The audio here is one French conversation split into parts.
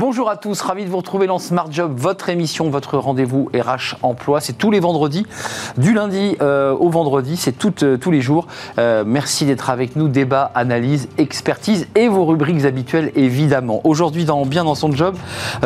Bonjour à tous, ravi de vous retrouver dans Smart Job, votre émission, votre rendez-vous RH Emploi. C'est tous les vendredis, du lundi euh, au vendredi, c'est euh, tous les jours. Euh, merci d'être avec nous, débat, analyse, expertise et vos rubriques habituelles évidemment. Aujourd'hui, dans Bien dans son job,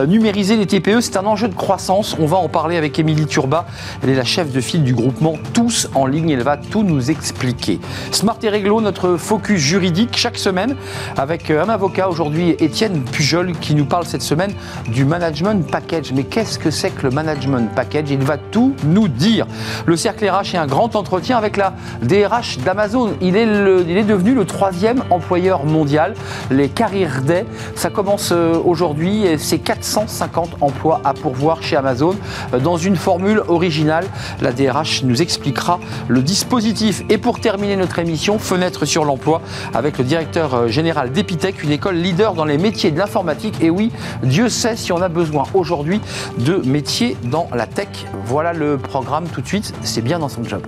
numériser les TPE, c'est un enjeu de croissance. On va en parler avec Émilie Turba. Elle est la chef de file du groupement Tous en ligne. Elle va tout nous expliquer. Smart et Réglo, notre focus juridique chaque semaine avec un avocat aujourd'hui, Étienne Pujol, qui nous parle cette semaine du management package. Mais qu'est-ce que c'est que le management package? Il va tout nous dire. Le cercle RH est un grand entretien avec la DRH d'Amazon. Il, est il est devenu le troisième employeur mondial. Les Career Day, ça commence euh, aujourd'hui. C'est 450 emplois à pourvoir chez Amazon euh, dans une formule originale. La DRH nous expliquera le dispositif. Et pour terminer notre émission, fenêtre sur l'emploi avec le directeur euh, général d'Epitech, une école leader dans les métiers de l'informatique. Et oui, Dieu sait si on a besoin aujourd'hui de métiers dans la tech. Voilà le programme tout de suite, c'est bien dans son job.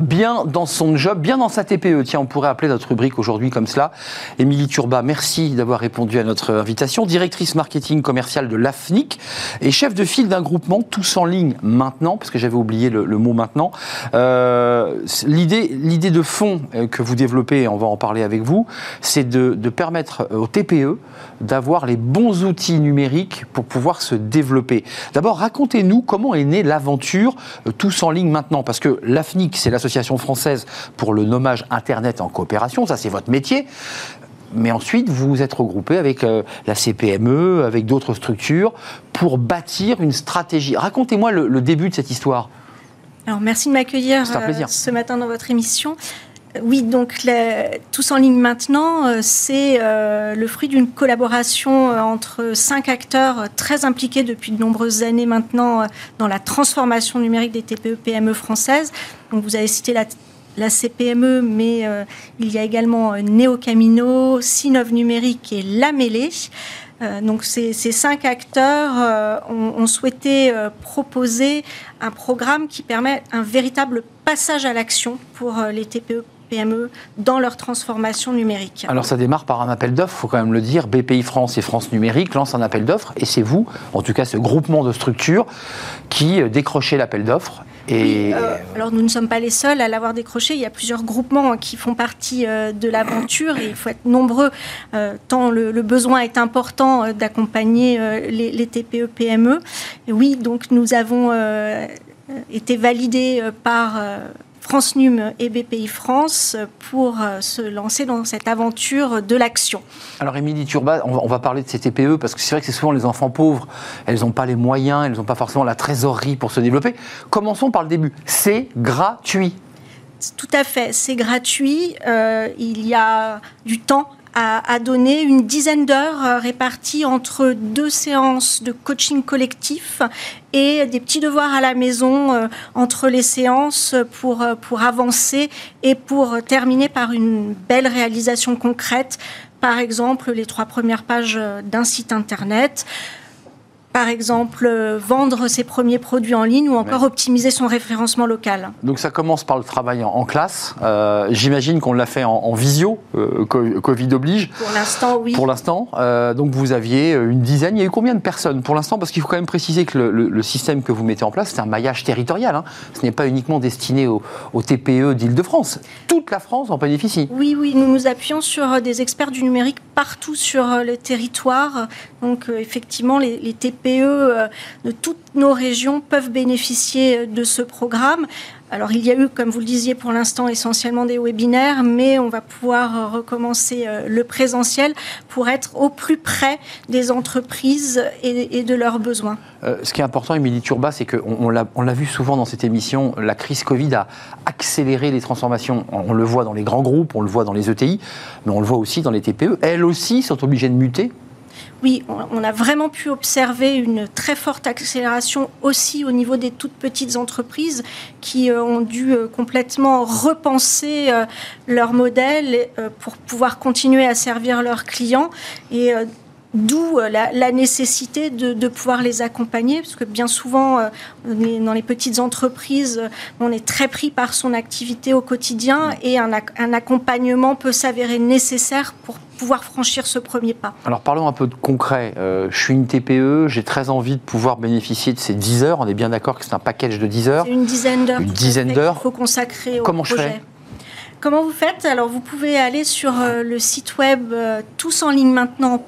Bien dans son job, bien dans sa TPE. Tiens, on pourrait appeler notre rubrique aujourd'hui comme cela. Émilie Turba, merci d'avoir répondu à notre invitation. Directrice marketing commerciale de l'AFNIC et chef de file d'un groupement tous en ligne maintenant, parce que j'avais oublié le, mot maintenant. Euh, l'idée, de fond euh, que vous développez, on va en parler avec vous, c'est de, permettre aux TPE d'avoir les bons outils numériques pour pouvoir se développer. D'abord, racontez-nous comment est née l'aventure euh, tous en ligne maintenant, parce que l'AFNIC, c'est l'association française pour le nommage Internet en coopération, ça c'est votre métier. Mais ensuite, vous vous êtes regroupé avec euh, la CPME, avec d'autres structures, pour bâtir une stratégie. Racontez-moi le, début de cette histoire. Alors, merci de m'accueillir euh, ce matin dans votre émission. Oui, donc Tous en ligne maintenant, euh, c'est euh, le fruit d'une collaboration euh, entre cinq acteurs très impliqués depuis de nombreuses années maintenant dans la transformation numérique des TPE-PME françaises. Donc vous avez cité la, CPME, mais il y a également Neocamino, Sinov Numérique et La Mêlée. donc ces, cinq acteurs ont, souhaité proposer un programme qui permet un véritable passage à l'action pour les TPE PME dans leur transformation numérique. Alors ça démarre par un appel d'offres, il faut quand même le dire. BPI France et France Numérique lancent un appel d'offres et c'est vous, en tout cas ce groupement de structures, qui euh, décrochez l'appel d'offres et... Euh, alors nous ne sommes pas les seuls à l'avoir décroché. Il y a plusieurs groupements qui font partie euh, de l'aventure et il faut être nombreux tant le, besoin est important d'accompagner les, les, TPE PME. Et oui, donc nous avons été validés par France Num et BPI France pour euh, se lancer dans cette aventure de l'action. Alors Émilie Turba, on va parler de ces TPE parce que c'est vrai que c'est souvent les enfants pauvres, elles n'ont pas les moyens, elles n'ont pas forcément la trésorerie pour se développer. Commençons par le début. C'est gratuit. Tout à fait, c'est gratuit. Euh, il y a du temps a, donné une dizaine d'heures euh, réparties entre deux séances de coaching collectif et des petits devoirs à la maison euh, entre les séances pour, euh, pour avancer et pour terminer par une belle réalisation concrète. Par exemple, les trois premières pages d'un site internet, par exemple, euh, vendre ses premiers produits en ligne ou encore optimiser son référencement local. Donc ça commence par le travail en, classe. Euh, j'imagine qu'on l'a fait en, visio, euh, Covid oblige. Pour l'instant, oui. Pour l'instant. donc vous aviez une dizaine. Il y a eu combien de personnes pour l'instant? Parce qu'il faut quand même préciser que le, système que vous mettez en place, c'est un maillage territorial. Hein. Ce n'est pas uniquement destiné aux, TPE d'Île-de-France. Toute la France en bénéficie. Oui, oui. Nous nous appuyons sur des experts du numérique partout sur le territoire. Donc effectivement, les, les TPE TPE euh, de toutes nos régions peuvent bénéficier euh, de ce programme. Alors il y a eu, comme vous le disiez pour l'instant, essentiellement des webinaires, mais on va pouvoir euh, recommencer le présentiel pour être au plus près des entreprises et, de leurs besoins. ce qui est important, Émilie Turba, c'est qu'on on, l'a vu souvent dans cette émission, la crise Covid a accéléré les transformations. On, le voit dans les grands groupes, on le voit dans les ETI, mais on le voit aussi dans les TPE. Elles aussi sont obligées de muter oui, on a vraiment pu observer une très forte accélération aussi au niveau des toutes petites entreprises qui euh, ont dû euh, complètement repenser euh, leur modèle pour pouvoir continuer à servir leurs clients. Et D'où euh, la, nécessité de, pouvoir les accompagner, parce que bien souvent, euh, dans les petites entreprises, on est très pris par son activité au quotidien et un, accompagnement peut s'avérer nécessaire pour pouvoir franchir ce premier pas. Alors parlons un peu de concret. Euh, je suis une TPE, j'ai très envie de pouvoir bénéficier de ces 10 heures. On est bien d'accord que c'est un package de 10 heures. C'est une dizaine d'heures. Une dizaine d'heures. Il faut consacrer au Comment projet. je fais Comment vous faites? Alors, vous pouvez aller sur le site web maintenant.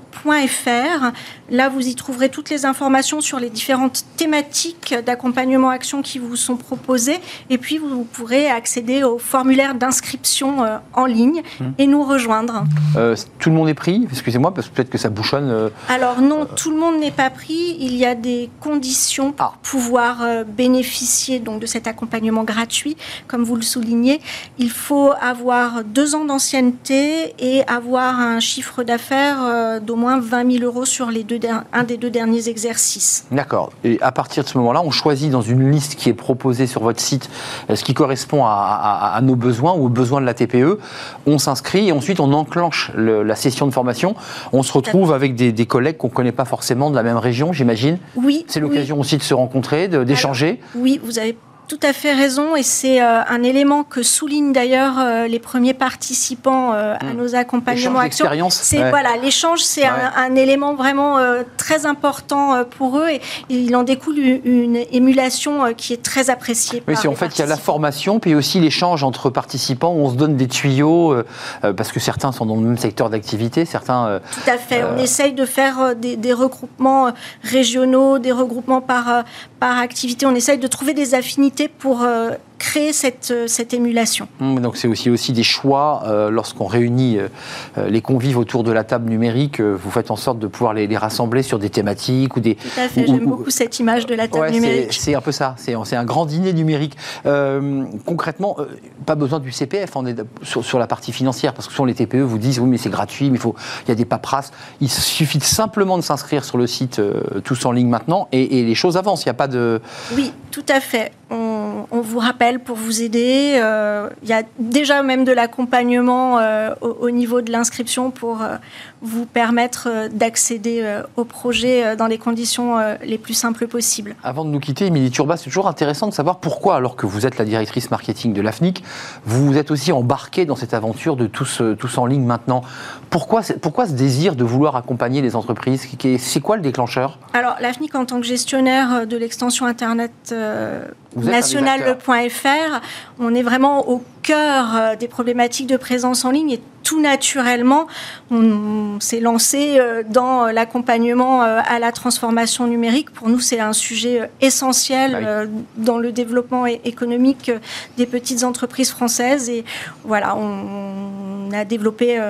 Là, vous y trouverez toutes les informations sur les différentes thématiques d'accompagnement action qui vous sont proposées. Et puis, vous pourrez accéder au formulaire d'inscription euh, en ligne mmh. et nous rejoindre. Euh, tout le monde est pris? Excusez-moi, parce que peut-être que ça bouchonne. Euh, Alors non, tout le monde n'est pas pris. Il y a des conditions pour ah. pouvoir bénéficier donc, de cet accompagnement gratuit. Comme vous le soulignez, il faut avoir deux ans d'ancienneté et avoir un chiffre d'affaires d'au moins 20 000 euros sur les deux un des deux derniers exercices. D'accord. Et à partir de ce moment-là, on choisit dans une liste qui est proposée sur votre site euh, ce qui correspond à, nos besoins ou aux besoins de la TPE. On s'inscrit et ensuite on enclenche la session de formation. On se retrouve avec des, collègues qu'on ne connaît pas forcément de la même région, j'imagine. Oui. C'est l'occasion aussi de se rencontrer, d'échanger. Oui, vous avez tout à fait raison et c'est euh, un élément que soulignent d'ailleurs euh, les premiers participants euh, à hmm. nos accompagnements actions. C'est voilà, l'échange, c'est un, élément vraiment très important pour eux et, il en découle une, émulation qui est très appréciée. Oui, c'est en fait il y a la formation puis aussi l'échange entre participants où on se donne des tuyaux parce que certains sont dans le même secteur d'activité, certains. Tout à fait. On essaye de faire des, des, regroupements régionaux, des regroupements par par activité. On essaye de trouver des affinités pour euh, créer cette, euh, cette émulation. Mmh, donc c'est aussi, aussi des choix euh, lorsqu'on réunit les convives autour de la table numérique, vous faites en sorte de pouvoir les, rassembler sur des thématiques ou des... Tout à fait, j'aime beaucoup cette image de la table numérique. C'est un peu ça, c'est un grand dîner numérique. concrètement, pas besoin du CPF on est sur, sur, la partie financière, parce que souvent les TPE vous disent oui mais c'est gratuit, mais il, faut, il y a des paperasses. Il suffit simplement de s'inscrire sur le site Tous en ligne maintenant et, et les choses avancent, il n'y a pas de... Oui, tout à fait. On, vous rappelle pour vous aider. Euh, il y a déjà même de l'accompagnement euh, au, niveau de l'inscription pour euh, vous permettre d'accéder au projet dans les conditions les plus simples possibles. Avant de nous quitter, Émilie Turba, c'est toujours intéressant de savoir pourquoi, alors que vous êtes la directrice marketing de l'AFNIC, vous vous êtes aussi embarquée dans cette aventure de tous, tous en ligne maintenant. Pourquoi, pourquoi ce désir de vouloir accompagner les entreprises? C'est quoi le déclencheur? Alors, l'AFNIC, en tant que gestionnaire de l'extension Internet national.fr, on est vraiment au cœur euh, des problématiques de présence en ligne et tout naturellement, on s'est lancé euh, dans l'accompagnement euh, à la transformation numérique. Pour nous, c'est un sujet essentiel bah dans le développement économique des petites entreprises françaises. Et voilà, on a développé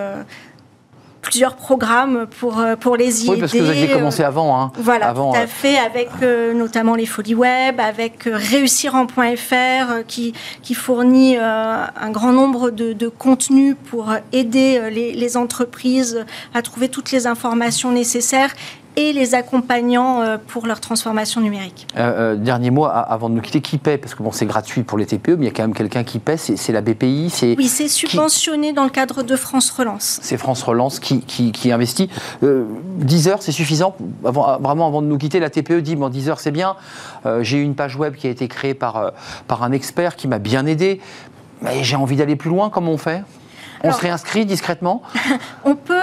plusieurs programmes pour, euh, pour les aider. Oui, parce que vous aviez commencé avant. Hein. Voilà, avant, tout à euh, fait, avec euh, notamment les Folies Web, avec réussir.fr qui, qui fournit un grand nombre de, de contenus pour aider les, les entreprises à trouver toutes les informations nécessaires et les accompagnants euh, pour leur transformation numérique. Euh, euh, dernier mot avant de nous quitter, qui paie? Parce que bon, c'est gratuit pour les TPE, mais il y a quand même quelqu'un qui paie, c'est la BPI. Oui, c'est subventionné dans le cadre de France Relance. C'est France Relance qui, qui, investit. 10 heures, c'est suffisant? Avant, Vraiment, avant de nous quitter, la TPE dit bon, 10 heures, c'est bien. J'ai eu une page web qui a été créée par, par un expert qui m'a bien aidé. Mais j'ai envie d'aller plus loin, comment on fait? On se réinscrit discrètement? On peut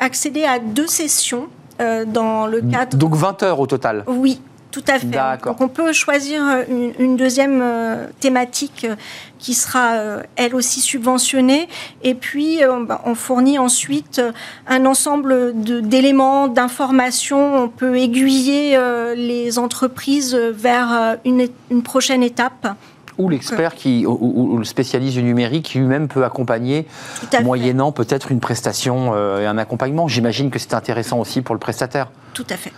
accéder à deux sessions euh, dans le cadre. Donc 20 heures au total Oui, tout à fait. Donc on peut choisir une, deuxième euh, thématique euh, qui sera elle aussi subventionnée. Et puis bah, on fournit ensuite un ensemble d'éléments, d'informations. On peut aiguiller les entreprises vers une, une prochaine étape ou l'expert qui, ou, le spécialiste du numérique qui lui-même peut accompagner, moyennant peut-être une prestation euh, et un accompagnement. J'imagine que c'est intéressant aussi pour le prestataire. Tout à fait.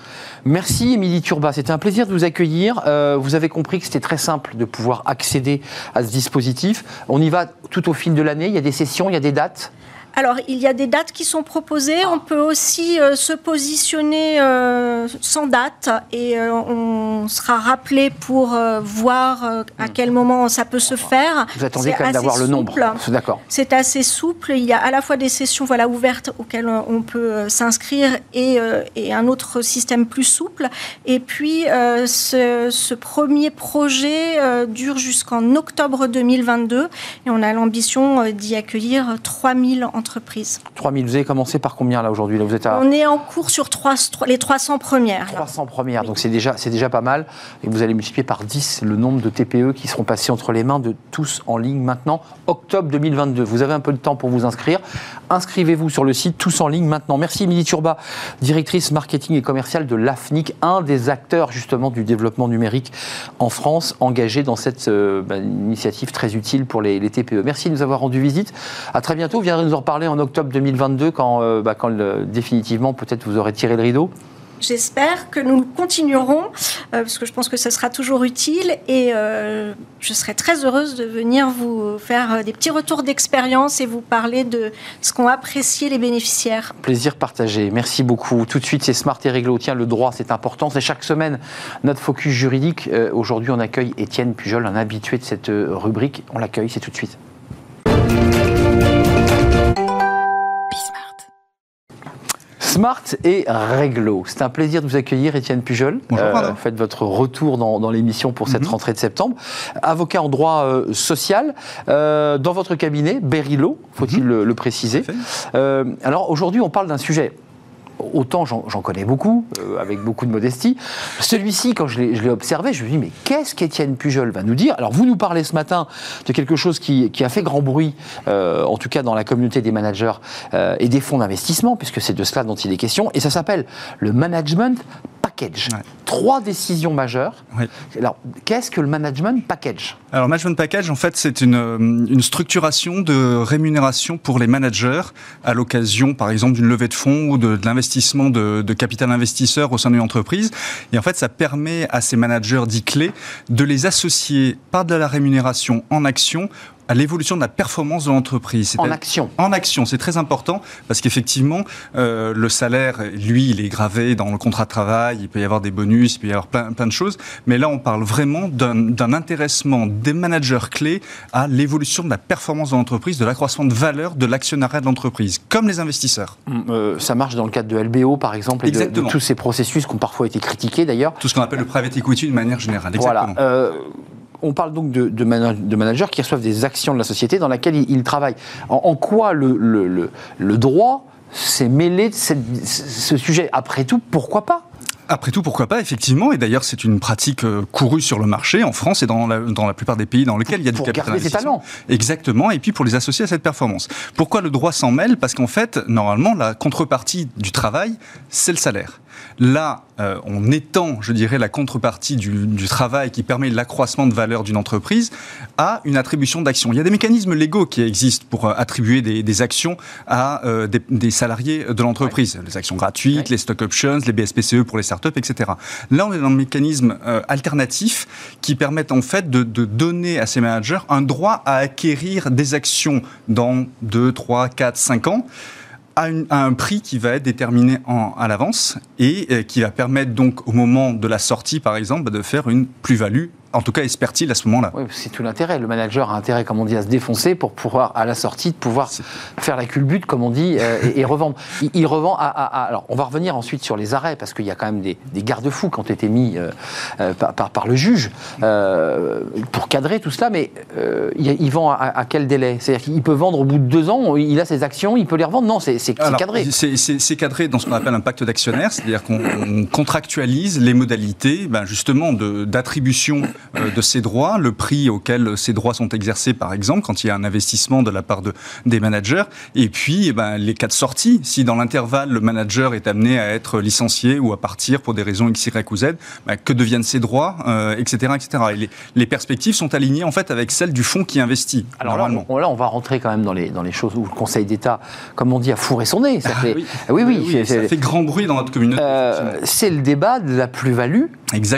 Merci Émilie Turba, c'était un plaisir de vous accueillir. Euh, vous avez compris que c'était très simple de pouvoir accéder à ce dispositif. On y va tout au fil de l'année, il y a des sessions, il y a des dates alors, il y a des dates qui sont proposées. On peut aussi euh, se positionner euh, sans date et euh, on sera rappelé pour voir à quel moment ça peut se faire. Vous attendez quand même d'avoir le nombre. D'accord. C'est assez souple. Il y a à la fois des sessions voilà, ouvertes auxquelles on peut s'inscrire et, et, un autre système plus souple. Et puis, ce, ce, premier projet dure jusqu'en octobre 2022 et on a l'ambition d'y accueillir 3000 entreprises entreprises. 3000, vous avez commencé par combien là aujourd'hui vous êtes On est en cours sur 3, les 300 premières. 300 premières, donc c'est déjà, déjà pas mal. Et vous allez multiplier par 10 le nombre de TPE qui seront passés entre les mains de tous en ligne maintenant, octobre 2022. Vous avez un peu de temps pour vous inscrire. Inscrivez-vous sur le site tous en ligne maintenant. Merci Émilie Turba, directrice marketing et commerciale de l'AFNIC, un des acteurs justement du développement numérique en France, engagé dans cette euh, bah, initiative très utile pour les, les, TPE. Merci de nous avoir rendu visite. À très bientôt. Viendrez nous en reparler en octobre 2022 quand, euh, bah, quand définitivement peut-être vous aurez tiré le rideau J'espère que nous continuerons, euh, parce que je pense que ça sera toujours utile, et euh, je serai très heureuse de venir vous faire des petits retours d'expérience et vous parler de ce qu'ont apprécié les bénéficiaires. Plaisir partagé, merci beaucoup. Tout de suite, c'est Smart et Réglo. Tiens, le droit, c'est important. C'est chaque semaine notre focus juridique. Aujourd'hui, on accueille Étienne Pujol, un habitué de cette rubrique. On l'accueille, c'est tout de suite. Smart et Réglo. C'est un plaisir de vous accueillir, Étienne Pujol. Bonjour. Euh, faites votre retour dans, l'émission pour cette mhm. rentrée de septembre. Avocat en droit euh, social, euh, dans votre cabinet, Berilo, faut-il mhm. le, préciser. Euh, alors aujourd'hui, on parle d'un sujet autant j'en connais beaucoup, euh, avec beaucoup de modestie. Celui-ci, quand je l'ai observé, je me suis dit, mais qu'est-ce qu'Étienne Pujol va nous dire? Alors, vous nous parlez ce matin de quelque chose qui, a fait grand bruit, euh, en tout cas dans la communauté des managers euh, et des fonds d'investissement, puisque c'est de cela dont il est question, et ça s'appelle le management package. Trois décisions majeures. Alors, qu'est-ce que le management package? Alors, management package, en fait, c'est une, une, structuration de rémunération pour les managers à l'occasion, par exemple, d'une levée de fonds ou de, de l'investissement de, de, capital investisseur au sein d'une entreprise. Et en fait, ça permet à ces managers dits clés de les associer par de la rémunération en action à l'évolution de la performance de l'entreprise. En action. En action, c'est très important parce qu'effectivement, euh, le salaire, lui, il est gravé dans le contrat de travail, il peut y avoir des bonus, il peut y avoir plein, plein de choses, mais là, on parle vraiment d'un intéressement des managers clés à l'évolution de la performance de l'entreprise, de l'accroissement de valeur de l'actionnariat de l'entreprise, comme les investisseurs. Hum, euh, ça marche dans le cadre de LBO, par exemple, et de, tous ces processus qui ont parfois été critiqués, d'ailleurs. Tout ce qu'on appelle le private equity de manière générale. Exactement. Voilà. Euh, on parle donc de, de, managers qui reçoivent des actions de la société dans laquelle ils, travaillent. En, quoi le, droit s'est mêlé de ce sujet? Après tout, pourquoi pas? Après tout, pourquoi pas, effectivement. Et d'ailleurs, c'est une pratique euh, courue sur le marché en France et dans la, dans la plupart des pays dans lesquels il y a du capital investissement. Exactement. Et puis pour les associer à cette performance. Pourquoi le droit s'en mêle? Parce qu'en fait, normalement, la contrepartie du travail, c'est le salaire. Là, euh, on étend, je dirais, la contrepartie du, travail qui permet l'accroissement de valeur d'une entreprise à une attribution d'actions. Il y a des mécanismes légaux qui existent pour euh, attribuer des, actions à euh, des, salariés de l'entreprise. Les actions gratuites, les stock options, les BSPCE pour les startups, etc. Là, on est dans un mécanisme alternatif qui permet en fait de, de, donner à ces managers un droit à acquérir des actions dans 2, 3, 4, 5 ans à, un prix qui va être déterminé à l'avance et euh, qui va permettre donc au moment de la sortie, par exemple, de faire une plus-value en tout cas, espère-t-il à ce moment-là Oui, c'est tout l'intérêt. Le manager a intérêt, comme on dit, à se défoncer pour pouvoir, à la sortie, de pouvoir faire la culbute, comme on dit, euh, et, revendre. Il, revend à, Alors, on va revenir ensuite sur les arrêts, parce qu'il y a quand même des, garde-fous qui ont été mis euh, euh, par, par, le juge pour cadrer tout cela, mais il, vend à, quel délai? C'est-à-dire qu'il peut vendre au bout de deux ans, il a ses actions, il peut les revendre? Non, c'est cadré. C'est cadré dans ce qu'on appelle un pacte d'actionnaire, c'est-à-dire qu'on contractualise les modalités, ben, justement, d'attribution de ces droits, le prix auquel ces droits sont exercés, par exemple, quand il y a un investissement de la part de, des managers, et puis eh ben, les cas de sortie. Si dans l'intervalle, le manager est amené à être licencié ou à partir pour des raisons X, Y ou Z, ben, que deviennent ces droits, etc. Euh, etc. Et les, perspectives sont alignées en fait avec celles du fonds qui investit. Alors Là, on, va rentrer quand même dans les, dans les choses où le Conseil d'État, comme on dit, a fourré son nez. Ça ah fait, oui. oui, oui, ça fait grand bruit dans notre communauté. Euh, c'est le débat de la plus-value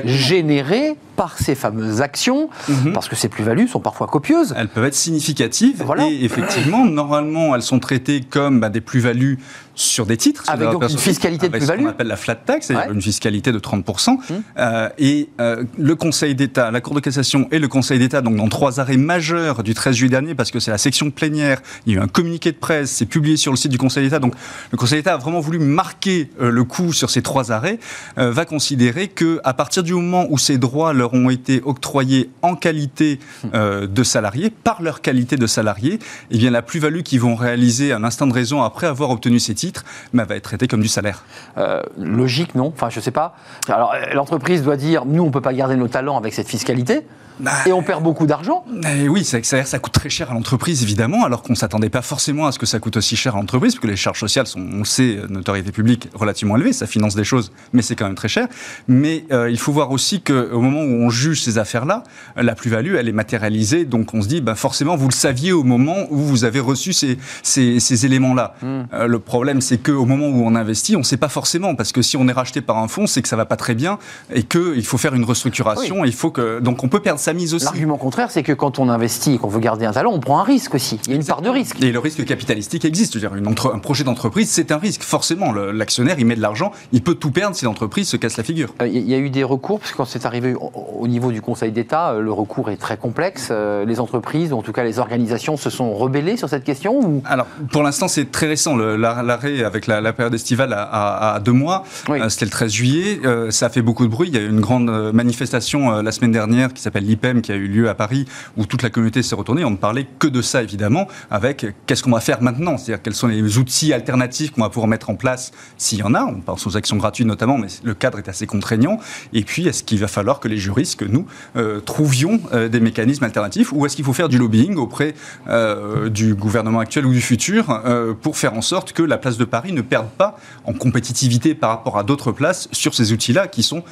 générées par ces fameuses actions, mhm. parce que ces plus-values sont parfois copieuses. Elles peuvent être significatives et effectivement, normalement, elles sont traitées comme bah, des plus-values sur des titres. Avec donc une fiscalité de plus-value. Ce qu'on appelle la flat tax, c'est-à-dire une fiscalité de 30%. Mmh. Euh, et euh, le Conseil d'État, la Cour de cassation et le Conseil d'État, donc dans trois arrêts majeurs du 13 juillet dernier, parce que c'est la section plénière, il y a eu un communiqué de presse, c'est publié sur le site du Conseil d'État. Donc le Conseil d'État a vraiment voulu marquer euh, le coup sur ces trois arrêts, va considérer que à partir du moment où ces droits leur ont été octroyés en qualité mmh. de salariés, par leur qualité de salariés, eh bien la plus-value qu'ils vont réaliser un instant de raison après avoir obtenu ces titres, mais va être traité comme du salaire. Euh, logique, non Enfin, je ne sais pas. Alors, l'entreprise doit dire, nous, on ne peut pas garder nos talents avec cette fiscalité. Bah, et on perd beaucoup d'argent. Oui, ça, ça, ça coûte très cher à l'entreprise, évidemment, alors qu'on ne s'attendait pas forcément à ce que ça coûte aussi cher à l'entreprise, parce que les charges sociales sont, on le sait, notoriété publique relativement élevée, ça finance des choses, mais c'est quand même très cher. Mais euh, il faut voir aussi qu'au moment où on juge ces affaires-là, la plus-value, elle est matérialisée, donc on se dit, bah, forcément, vous le saviez au moment où vous avez reçu ces, ces, ces éléments-là. Hmm. Euh, le problème, c'est qu'au moment où on investit, on ne sait pas forcément, parce que si on est racheté par un fonds, c'est que ça va pas très bien, et qu'il faut faire une restructuration, il faut que... Donc on peut perdre mise aussi. L'argument contraire, c'est que quand on investit et qu'on veut garder un talent, on prend un risque aussi. Il y a une part de risque. Et le risque capitalistique existe. Je veux dire, une un projet d'entreprise, c'est un risque. Forcément, l'actionnaire, il met de l'argent, il peut tout perdre si l'entreprise se casse la figure. Euh, il y a eu des recours, parce que quand c'est arrivé au niveau du Conseil d'État, euh, le recours est très complexe. Euh, les entreprises, ou en tout cas les organisations, se sont rebellées sur cette question ou... Alors, pour l'instant, c'est très récent. L'arrêt avec la, période estivale à, deux mois, c'était le 13 juillet. ça a fait beaucoup de bruit. Il y a eu une grande manifestation la semaine dernière qui s'appelle qui a eu lieu à Paris, où toute la communauté s'est retournée. On ne parlait que de ça, évidemment, avec qu'est-ce qu'on va faire maintenant? C'est-à-dire quels sont les outils alternatifs qu'on va pouvoir mettre en place, s'il y en a? On pense aux actions gratuites notamment, mais le cadre est assez contraignant. Et puis, est-ce qu'il va falloir que les juristes, que nous, euh, trouvions euh, des mécanismes alternatifs? Ou est-ce qu'il faut faire du lobbying auprès euh, du gouvernement actuel ou du futur pour faire en sorte que la place de Paris ne perde pas en compétitivité par rapport à d'autres places sur ces outils-là qui sont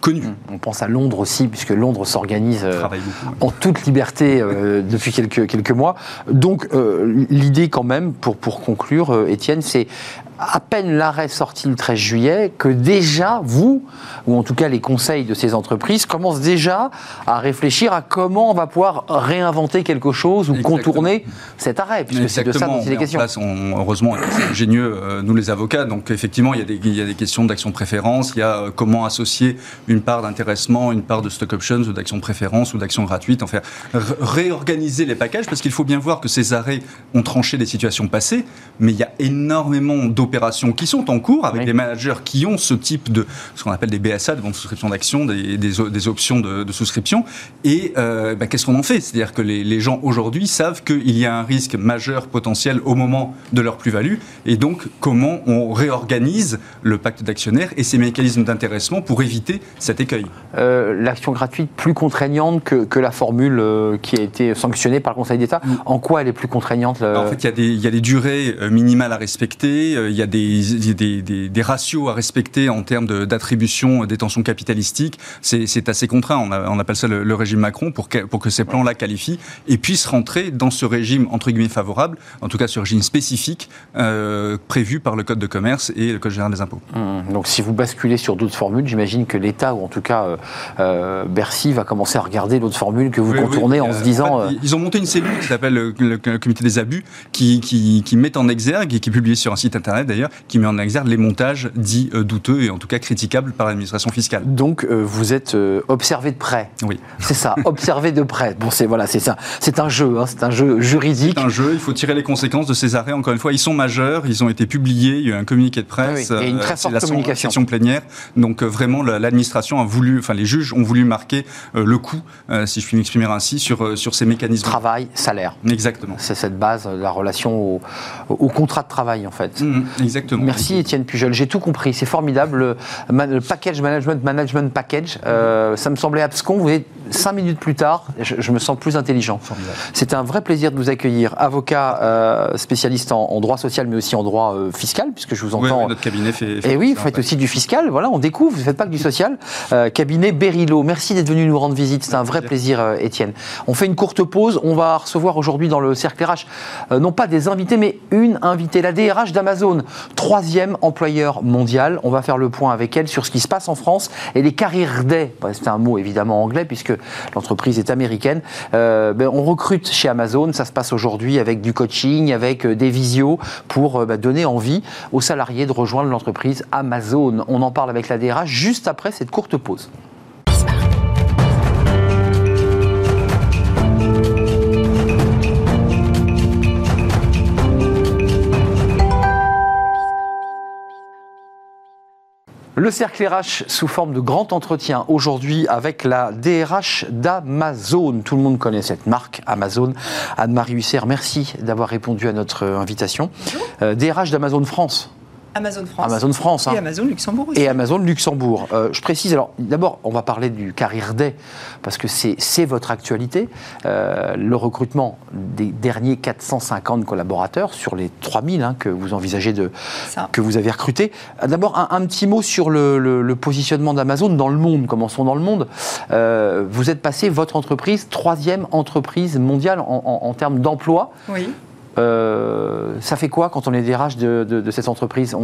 connus? On pense à Londres aussi, puisque Londres s'organise en toute liberté euh, depuis quelques, quelques mois. Donc euh, l'idée quand même, pour, pour conclure, euh, Étienne, c'est à peine l'arrêt sorti le 13 juillet que déjà, vous, ou en tout cas les conseils de ces entreprises, commencent déjà à réfléchir à comment on va pouvoir réinventer quelque chose ou contourner cet arrêt, puisque c'est de ça dont il est question. Place, on, heureusement, c'est ingénieux, euh, nous les avocats, donc effectivement, il y a des, il y a des questions d'action préférence, il y a euh, comment associer une part d'intéressement, une part de stock options ou d'action préférence ou d'action gratuite, enfin, réorganiser les packages, parce qu'il faut bien voir que ces arrêts ont tranché des situations passées, mais il y a énormément d'opérations opérations qui sont en cours avec des managers qui ont ce type de, ce qu'on appelle des BSA, des souscription d'actions, des, des, options de, souscription. Et euh, bah, qu'est-ce qu'on en fait? C'est-à-dire que les, les gens aujourd'hui savent qu'il y a un risque majeur potentiel au moment de leur plus-value. Et donc, comment on réorganise le pacte d'actionnaires et ses mécanismes d'intéressement pour éviter cet écueil? Euh, L'action gratuite plus contraignante que, que la formule euh, qui a été sanctionnée par le Conseil d'État, mm. en quoi elle est plus contraignante En fait, il y, a des, il y a des durées minimales à respecter, il y a des, des, ratios à respecter en termes d'attribution des tensions capitalistiques. C'est assez contraint. On, appelle ça le, régime Macron pour que, pour que ces plans-là qualifient et puissent rentrer dans ce régime entre guillemets favorable, en tout cas ce régime spécifique euh, prévu par le Code de commerce et le Code général des impôts. Mmh. Donc si vous basculez sur d'autres formules, j'imagine que l'État, ou en tout cas euh, euh, Bercy, va commencer à regarder l'autre formule que vous contournez en se disant... ils ont monté une cellule qui s'appelle le, comité des abus, qui, qui, qui met en exergue et qui est publié sur un site internet d'ailleurs, qui met en exergue les montages dits euh, douteux et en tout cas critiquables par l'administration fiscale. Donc euh, vous êtes euh, observé de près. Oui. C'est ça, observé de près. Bon, c'est voilà, c'est ça. C'est un jeu, hein, c'est un jeu juridique. C'est un jeu. Il faut tirer les conséquences de ces arrêts. Encore une fois, ils sont majeurs, ils ont été publiés. Il y a eu un communiqué de presse. Ah et une très forte communication. plénière. Donc vraiment, l'administration a voulu, enfin les juges ont voulu marquer le coup, si je puis m'exprimer ainsi, sur sur ces mécanismes. Travail, salaire. Exactement. C'est cette base, la relation au, contrat de travail en fait. Mmh, exactement. Merci Étienne Pujol, j'ai tout compris, c'est formidable. Le, package management, management package, euh, ça me semblait abscon. Vous voyez, cinq minutes plus tard, je, me sens plus intelligent. C'est un vrai plaisir de vous accueillir, avocat euh, spécialiste en, droit social, mais aussi en droit euh, fiscal, puisque je vous entends. Oui, notre cabinet fait. Et oui, vous faites aussi du fiscal. Voilà, on découvre. Vous ne faites pas que du social. cabinet Berilo. Merci d'être venu nous rendre visite. C'est un vrai plaisir, Étienne. On fait une courte pause. On va recevoir aujourd'hui dans le cercle RH, non pas des invités, mais une invitée, la DRH d'Amazon. Troisième employeur mondial. On va faire le point avec elle sur ce qui se passe en France et les carrières day. C'est un mot évidemment anglais puisque l'entreprise est américaine. Euh, ben, on recrute chez Amazon. Ça se passe aujourd'hui avec du coaching, avec euh, des visios pour euh, ben, donner envie aux salariés de rejoindre l'entreprise Amazon. On en parle avec la DRH juste après cette courte pause. Le cercle RH sous forme de grand entretien aujourd'hui avec la DRH d'Amazon. Tout le monde connaît cette marque, Amazon. Anne-Marie Husser, merci d'avoir répondu à notre invitation. DRH euh, d'Amazon France. Amazon France. Amazon France. Et hein. Amazon Luxembourg aussi. Et Amazon Luxembourg. Euh, je précise, alors d'abord, on va parler du Career Day, parce que c'est votre actualité. Euh, le recrutement des derniers 450 collaborateurs sur les 3000 hein, que vous envisagez de. que vous avez recrutés. Euh, d'abord, un, petit mot sur le, positionnement d'Amazon dans le monde. Commençons dans le monde. vous êtes passé, votre entreprise, troisième entreprise mondiale en, en termes d'emploi. Oui. Euh, ça fait quoi quand on est DRH de, de, cette entreprise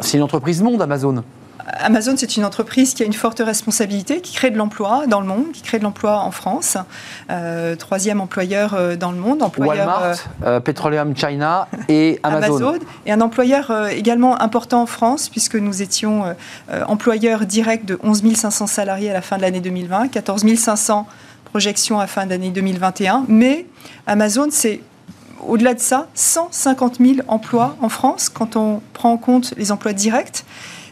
C'est une entreprise monde, Amazon Amazon, c'est une entreprise qui a une forte responsabilité, qui crée de l'emploi dans le monde, qui crée de l'emploi en France. Euh, troisième employeur euh, dans le monde. Employeur, Walmart, Petroleum China et Amazon. Amazon. Et un employeur également important en France, puisque nous étions employeur direct de 11 500 salariés à la fin de l'année 2020, 14 500 projections à la fin d'année 2021. Mais Amazon, c'est au-delà de ça, 150 000 emplois en France quand on prend en compte les emplois directs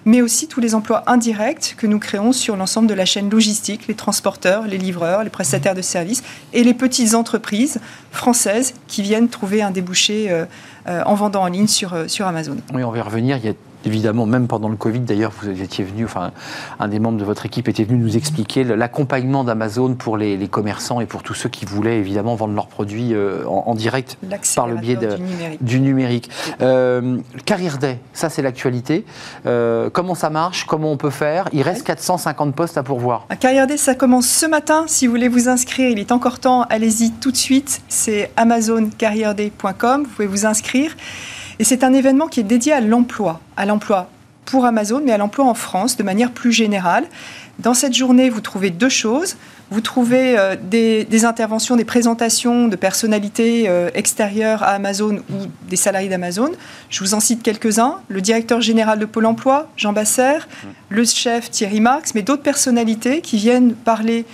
mais aussi tous les emplois indirects que nous créons sur l'ensemble de la chaîne logistique, les transporteurs, les livreurs, les prestataires de services et les petites entreprises françaises qui viennent trouver un débouché euh, euh, en vendant en ligne sur, euh, Amazon. On va revenir. Évidemment, même pendant le Covid, d'ailleurs, vous étiez venu, enfin, un des membres de votre équipe était venu nous expliquer l'accompagnement d'Amazon pour les, commerçants et pour tous ceux qui voulaient évidemment vendre leurs produits euh, en, direct par le biais de, du numérique. Euh, Carrière Day, ça c'est l'actualité. Euh, comment ça marche? Comment on peut faire? Il reste 450 postes à pourvoir. À Carrière Day, ça commence ce matin. Si vous voulez vous inscrire, il est encore temps. Allez-y tout de suite. C'est amazoncarrièreday.com. Vous pouvez vous inscrire. Et c'est un événement qui est dédié à l'emploi, à l'emploi pour Amazon, mais à l'emploi en France de manière plus générale. Dans cette journée, vous trouvez deux choses. Vous trouvez euh, des, interventions, des présentations de personnalités euh, extérieures à Amazon ou des salariés d'Amazon. Je vous en cite quelques-uns. Le directeur général de Pôle Emploi, Jean Basser, le chef Thierry Marx, mais d'autres personnalités qui viennent parler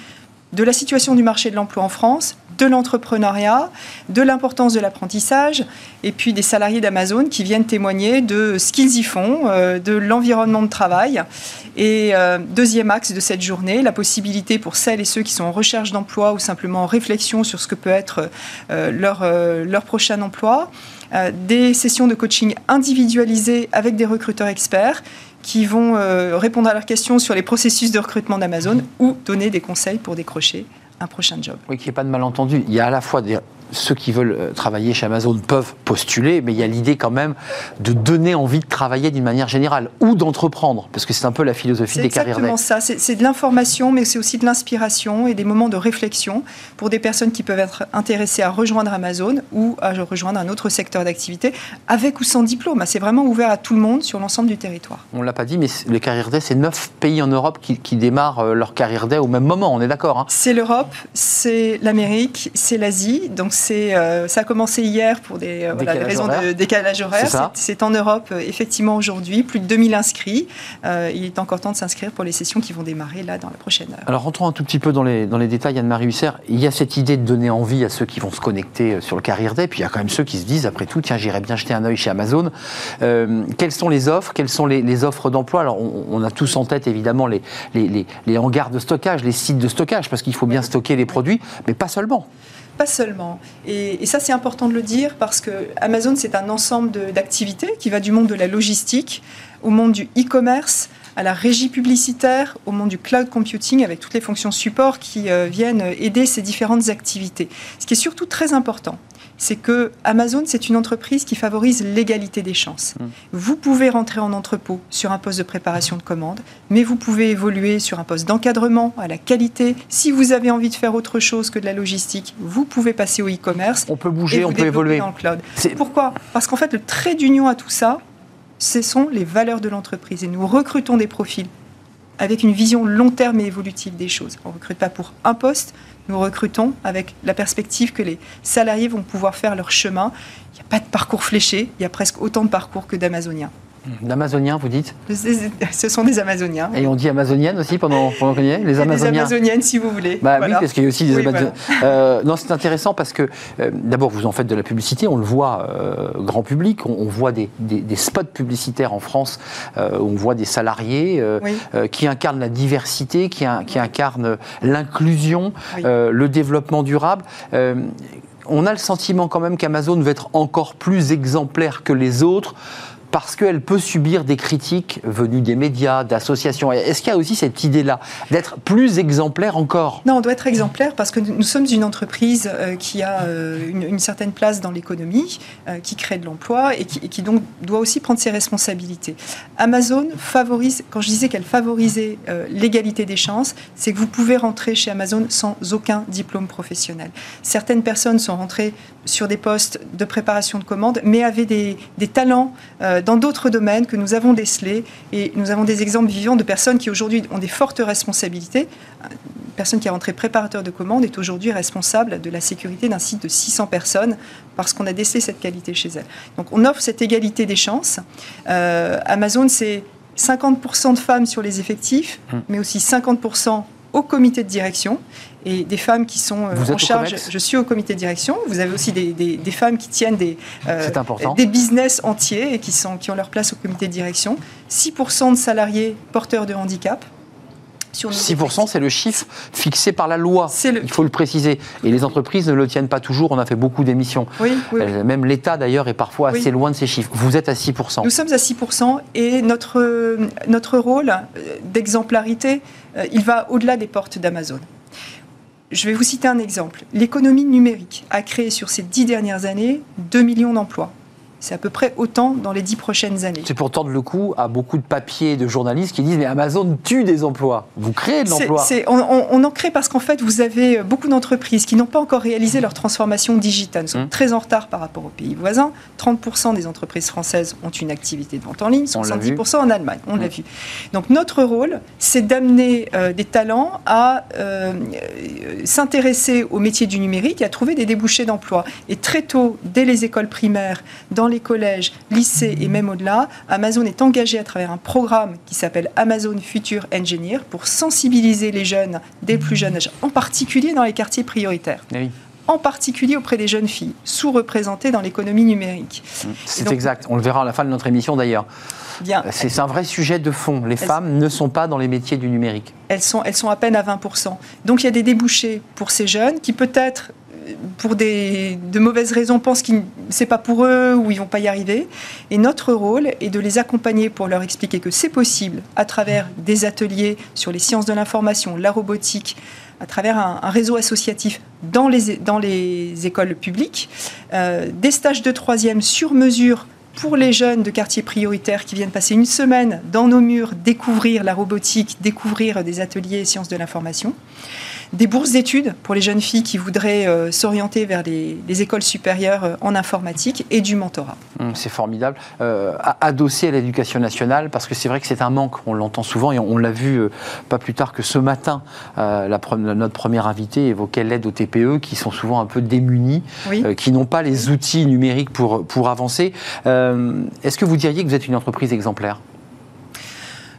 de la situation du marché de l'emploi en France, de l'entrepreneuriat, de l'importance de l'apprentissage, et puis des salariés d'Amazon qui viennent témoigner de ce qu'ils y font, euh, de l'environnement de travail. Et euh, deuxième axe de cette journée, la possibilité pour celles et ceux qui sont en recherche d'emploi ou simplement en réflexion sur ce que peut être euh, leur, leur prochain emploi, des sessions de coaching individualisées avec des recruteurs experts qui vont répondre à leurs questions sur les processus de recrutement d'Amazon ou donner des conseils pour décrocher un prochain job. Oui, qu'il n'y ait pas de malentendu. Il y a à la fois des ceux qui veulent euh, travailler chez Amazon peuvent postuler, mais il y a l'idée quand même de donner envie de travailler d'une manière générale ou d'entreprendre, parce que c'est un peu la philosophie des carrières C'est exactement ça. C'est de l'information, mais c'est aussi de l'inspiration et des moments de réflexion pour des personnes qui peuvent être intéressées à rejoindre Amazon ou à rejoindre un autre secteur d'activité, avec ou sans diplôme. C'est vraiment ouvert à tout le monde sur l'ensemble du territoire. On ne l'a pas dit, mais les carrières day, c'est neuf pays en Europe qui, démarrent euh, leur carrière day au même moment, on est d'accord hein C'est l'Europe, c'est l'Amérique, c'est l'Asie, donc euh, ça a commencé hier pour des, euh, raisons de décalage horaire. C'est en Europe, euh, effectivement, aujourd'hui, plus de 2000 inscrits. il est encore temps de s'inscrire pour les sessions qui vont démarrer là dans la prochaine heure. Alors rentrons un tout petit peu dans les, dans les détails, Anne-Marie Husser. Il y a cette idée de donner envie à ceux qui vont se connecter sur le Carrière Day, puis il y a quand même ceux qui se disent, après tout, tiens, j'irai bien jeter un œil chez Amazon. quelles sont les offres? Quelles sont les, offres d'emploi? Alors on, a tous en tête, évidemment, les, les, les hangars de stockage, les sites de stockage, parce qu'il faut bien stocker les produits, mais pas seulement. Pas seulement. Et, ça, c'est important de le dire parce que Amazon, c'est un ensemble d'activités qui va du monde de la logistique au monde du e-commerce, à la régie publicitaire, au monde du cloud computing, avec toutes les fonctions support qui euh, viennent aider ces différentes activités. Ce qui est surtout très important, c'est que Amazon, c'est une entreprise qui favorise l'égalité des chances. Mmh. Vous pouvez rentrer en entrepôt sur un poste de préparation de commande, mais vous pouvez évoluer sur un poste d'encadrement, à la qualité. Si vous avez envie de faire autre chose que de la logistique, vous pouvez passer au e-commerce. On peut bouger, on peut évoluer. Dans le cloud. Pourquoi? Parce qu'en fait, le trait d'union à tout ça, ce sont les valeurs de l'entreprise. Et nous recrutons des profils avec une vision long terme et évolutive des choses. On ne recrute pas pour un poste, nous recrutons avec la perspective que les salariés vont pouvoir faire leur chemin. Il n'y a pas de parcours fléché, il y a presque autant de parcours que d'Amazoniens. D'Amazoniens, vous dites Ce sont des Amazoniens. Et on dit Amazoniennes aussi pendant, pendant qu'on y est Les Amazoniens. Des Amazoniennes, si vous voulez. Bah oui, parce qu'il y a aussi des Amazoniennes. Euh, non, c'est intéressant parce que, euh, d'abord, vous en faites de la publicité, on le voit euh, grand public, on, voit des, des, spots publicitaires en France, on voit des salariés qui incarnent la diversité, qui, qui incarnent l'inclusion, le développement durable on a le sentiment quand même qu'Amazon va être encore plus exemplaire que les autres parce qu'elle peut subir des critiques venues des médias, d'associations. Est-ce qu'il y a aussi cette idée-là d'être plus exemplaire encore? Non, on doit être exemplaire parce que nous sommes une entreprise euh, qui a euh, une, certaine place dans l'économie, euh, qui crée de l'emploi et qui, donc doit aussi prendre ses responsabilités. Amazon favorise, quand je disais qu'elle favorisait l'égalité des chances, c'est que vous pouvez rentrer chez Amazon sans aucun diplôme professionnel. Certaines personnes sont rentrées sur des postes de préparation de commandes, mais avaient des, des talents dans d'autres domaines que nous avons décelés. Et nous avons des exemples vivants de personnes qui aujourd'hui ont des fortes responsabilités. Une personne qui a rentré préparateur de commandes est aujourd'hui responsable de la sécurité d'un site de 600 personnes parce qu'on a décelé cette qualité chez elle. Donc on offre cette égalité des chances. Euh, Amazon, c'est 50% de femmes sur les effectifs, hum. mais aussi 50% au comité de direction et des femmes qui sont euh, en charge. Je suis au comité de direction. Vous avez aussi des, des, femmes qui tiennent des, euh, des business entiers et qui, sont, qui ont leur place au comité de direction. 6% de salariés porteurs de handicap. 6%, c'est le chiffre fixé par la loi. Il faut le préciser. Et les entreprises ne le tiennent pas toujours. On a fait beaucoup d'émissions. Oui, euh, Même l'État, d'ailleurs, est parfois assez loin de ces chiffres. Vous êtes à 6%. Nous sommes à 6%. Et notre, notre rôle d'exemplarité, il va au-delà des portes d'Amazon. Je vais vous citer un exemple. L'économie numérique a créé sur ces dix dernières années 2 millions d'emplois. C'est à peu près autant dans les dix prochaines années. C'est pour tordre le coup à beaucoup de papiers de journalistes qui disent mais Amazon tue des emplois. Vous créez de l'emploi. On, en crée parce qu'en fait, vous avez beaucoup d'entreprises qui n'ont pas encore réalisé leur transformation digitale, sont hum. très en retard par rapport aux pays voisins. 30% des entreprises françaises ont une activité de vente en ligne, 70% en Allemagne. On l'a hum. vu. Donc notre rôle, c'est d'amener euh, des talents à euh, s'intéresser au métier du numérique et à trouver des débouchés d'emploi. Et très tôt, dès les écoles primaires, dans les les collèges, lycées et même au-delà, Amazon est engagé à travers un programme qui s'appelle Amazon Future Engineer pour sensibiliser les jeunes dès le plus jeune âge, en particulier dans les quartiers prioritaires. Eh en particulier auprès des jeunes filles, sous-représentées dans l'économie numérique. C'est exact, on le verra à la fin de notre émission d'ailleurs. C'est un vrai sujet de fond. Les femmes ne sont pas dans les métiers du numérique. Elles sont, elles sont à peine à 20%. Donc il y a des débouchés pour ces jeunes qui peut-être pour des, de mauvaises raisons, pensent que c'est pas pour eux ou ils vont pas y arriver. Et notre rôle est de les accompagner pour leur expliquer que c'est possible à travers des ateliers sur les sciences de l'information, la robotique, à travers un, réseau associatif dans les, dans les écoles publiques, euh, des stages de troisième sur mesure pour les jeunes de quartiers prioritaires qui viennent passer une semaine dans nos murs, découvrir la robotique, découvrir des ateliers sciences de l'information des bourses d'études pour les jeunes filles qui voudraient euh, s'orienter vers les, écoles supérieures euh, en informatique et du mentorat. Hum, c'est formidable. Euh, adossé à l'éducation nationale, parce que c'est vrai que c'est un manque, on l'entend souvent et on, l'a vu euh, pas plus tard que ce matin. La, notre première invitée évoquait l'aide aux TPE qui sont souvent un peu démunis, qui n'ont pas les outils numériques pour, pour avancer. Est-ce que vous diriez que vous êtes une entreprise exemplaire?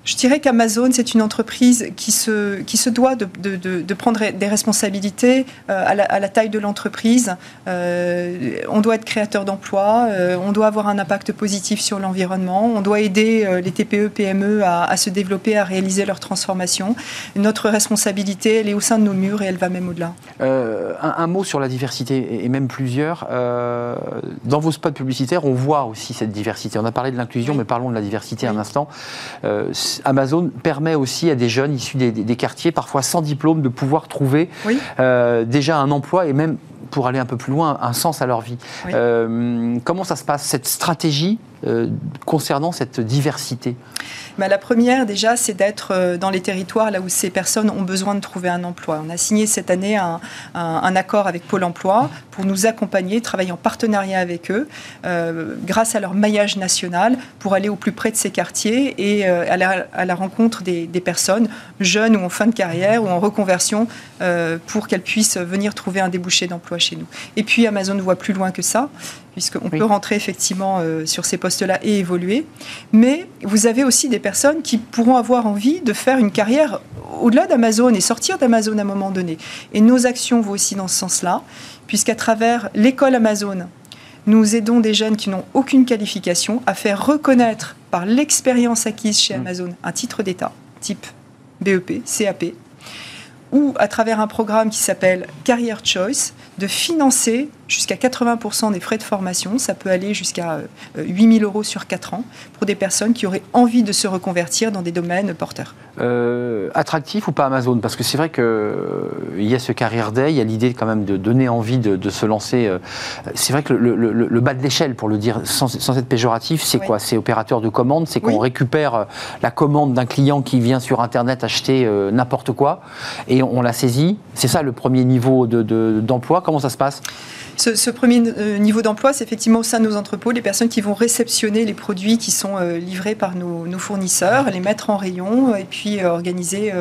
Je dirais qu'Amazon, c'est une entreprise qui se, qui se doit de, de, de, prendre des responsabilités euh, à, la, à, la, taille de l'entreprise. Euh, on doit être créateur d'emplois, euh, on doit avoir un impact positif sur l'environnement, on doit aider les TPE, PME à, à, se développer, à réaliser leur transformation. Notre responsabilité, elle est au sein de nos murs et elle va même au-delà. Un, un, mot sur la diversité, et même plusieurs. dans vos spots publicitaires, on voit aussi cette diversité. On a parlé de l'inclusion, mais parlons de la diversité un instant Amazon permet aussi à des jeunes issus des, quartiers, parfois sans diplôme, de pouvoir trouver euh, déjà un emploi et même pour aller un peu plus loin, un sens à leur vie. Euh, comment ça se passe, cette stratégie concernant cette diversité bah, La première, déjà, c'est d'être dans les territoires là où ces personnes ont besoin de trouver un emploi. On a signé cette année un, accord avec Pôle emploi pour nous accompagner, travailler en partenariat avec eux, grâce à leur maillage national, pour aller au plus près de ces quartiers et à la, à, la, rencontre des, des, personnes jeunes ou en fin de carrière ou en reconversion pour qu'elles puissent venir trouver un débouché d'emploi chez nous. Et puis Amazon voit plus loin que ça, puisqu'on peut rentrer effectivement euh, sur ces postes-là et évoluer. Mais vous avez aussi des personnes qui pourront avoir envie de faire une carrière au-delà d'Amazon et sortir d'Amazon à un moment donné. Et nos actions vont aussi dans ce sens-là, puisqu'à travers l'école Amazon, nous aidons des jeunes qui n'ont aucune qualification à faire reconnaître par l'expérience acquise chez mmh. Amazon un titre d'État, type BEP, CAP, ou à travers un programme qui s'appelle Career Choice, de financer jusqu'à 80% des frais de formation. Ça peut aller jusqu'à 8000 euh, euros sur 4 ans pour des personnes qui auraient envie de se reconvertir dans des domaines porteurs. Euh, attractif ou pas Amazon? Parce que c'est vrai qu'il euh, y a ce Career Day, il y a l'idée quand même de donner envie de, se lancer. C'est vrai que le, bas de l'échelle, pour le dire sans, être péjoratif, c'est quoi? C'est opérateur de commande, c'est qu'on récupère la commande d'un client qui vient sur Internet acheter n'importe quoi et on, la saisit. C'est ça le premier niveau d'emploi. Comment ça se passe? Ce, premier euh, niveau d'emploi, c'est effectivement au sein de nos entrepôts, les personnes qui vont réceptionner les produits qui sont euh, livrés par nos, fournisseurs, les mettre en rayon et puis euh, organiser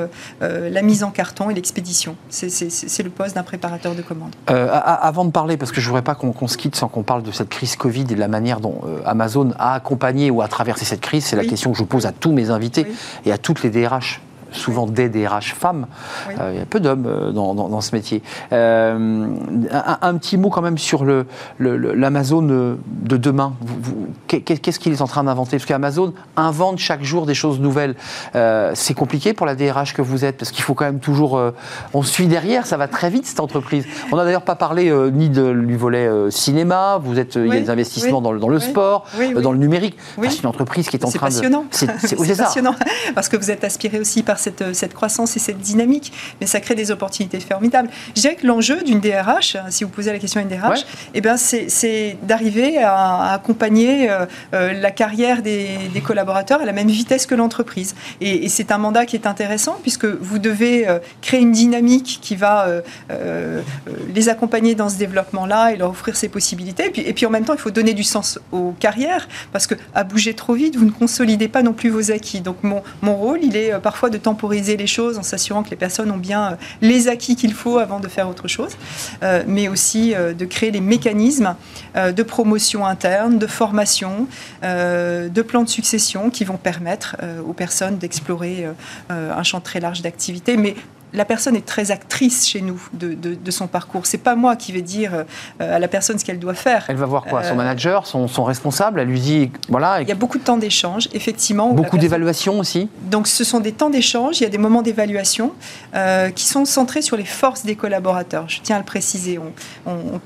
la mise en carton et l'expédition. C'est le poste d'un préparateur de commande. avant de parler, parce que je ne voudrais pas qu'on se quitte sans qu'on parle de cette crise Covid et de la manière dont Amazon a accompagné ou a traversé cette crise, c'est la question que je pose à tous mes invités et à toutes les DRH souvent des DRH femmes. Euh, il y a peu d'hommes euh, dans, ce métier. Euh, un, petit mot quand même sur l'Amazon le, de demain. Qu'est-ce qu'il est en train d'inventer? Parce qu'Amazon invente chaque jour des choses nouvelles. c'est compliqué pour la DRH que vous êtes, parce qu'il faut quand même toujours... on suit derrière, ça va très vite cette entreprise. On n'a d'ailleurs pas parlé ni de, du volet cinéma, vous êtes, il y a des investissements dans, le sport, dans le numérique. c'est une entreprise qui est en train passionnant. de... C'est passionnant. Parce que vous êtes aspiré aussi par euh, cette, croissance et cette dynamique, mais ça crée des opportunités formidables. Je dirais que l'enjeu d'une DRH, si vous posez la question à une DRH, eh ben c'est d'arriver à, accompagner euh, euh, la carrière des, collaborateurs à la même vitesse que l'entreprise. Et, c'est un mandat qui est intéressant puisque vous devez créer une dynamique qui va les accompagner dans ce développement-là et leur offrir ces possibilités. Et puis, et puis en même temps, il faut donner du sens aux carrières parce que à bouger trop vite, vous ne consolidez pas non plus vos acquis. Donc mon, mon rôle, il est parfois de temporiser les choses en s'assurant que les personnes ont bien euh, les acquis qu'il faut avant de faire autre chose, euh, mais aussi euh, de créer les mécanismes de promotion interne, de formation, de plans de succession qui vont permettre aux personnes d'explorer un champ très large d'activités, mais la personne est très actrice chez nous de, de, son parcours. C'est pas moi qui vais dire euh, à la personne ce qu'elle doit faire. Elle va voir quoi? Son euh, manager, son, son, responsable? Elle lui dit voilà. Il y a beaucoup de temps d'échange, effectivement. Beaucoup d'évaluation aussi? Donc ce sont des temps d'échange. Il y a des moments d'évaluation euh, qui sont centrés sur les forces des collaborateurs. Je tiens à le préciser. On,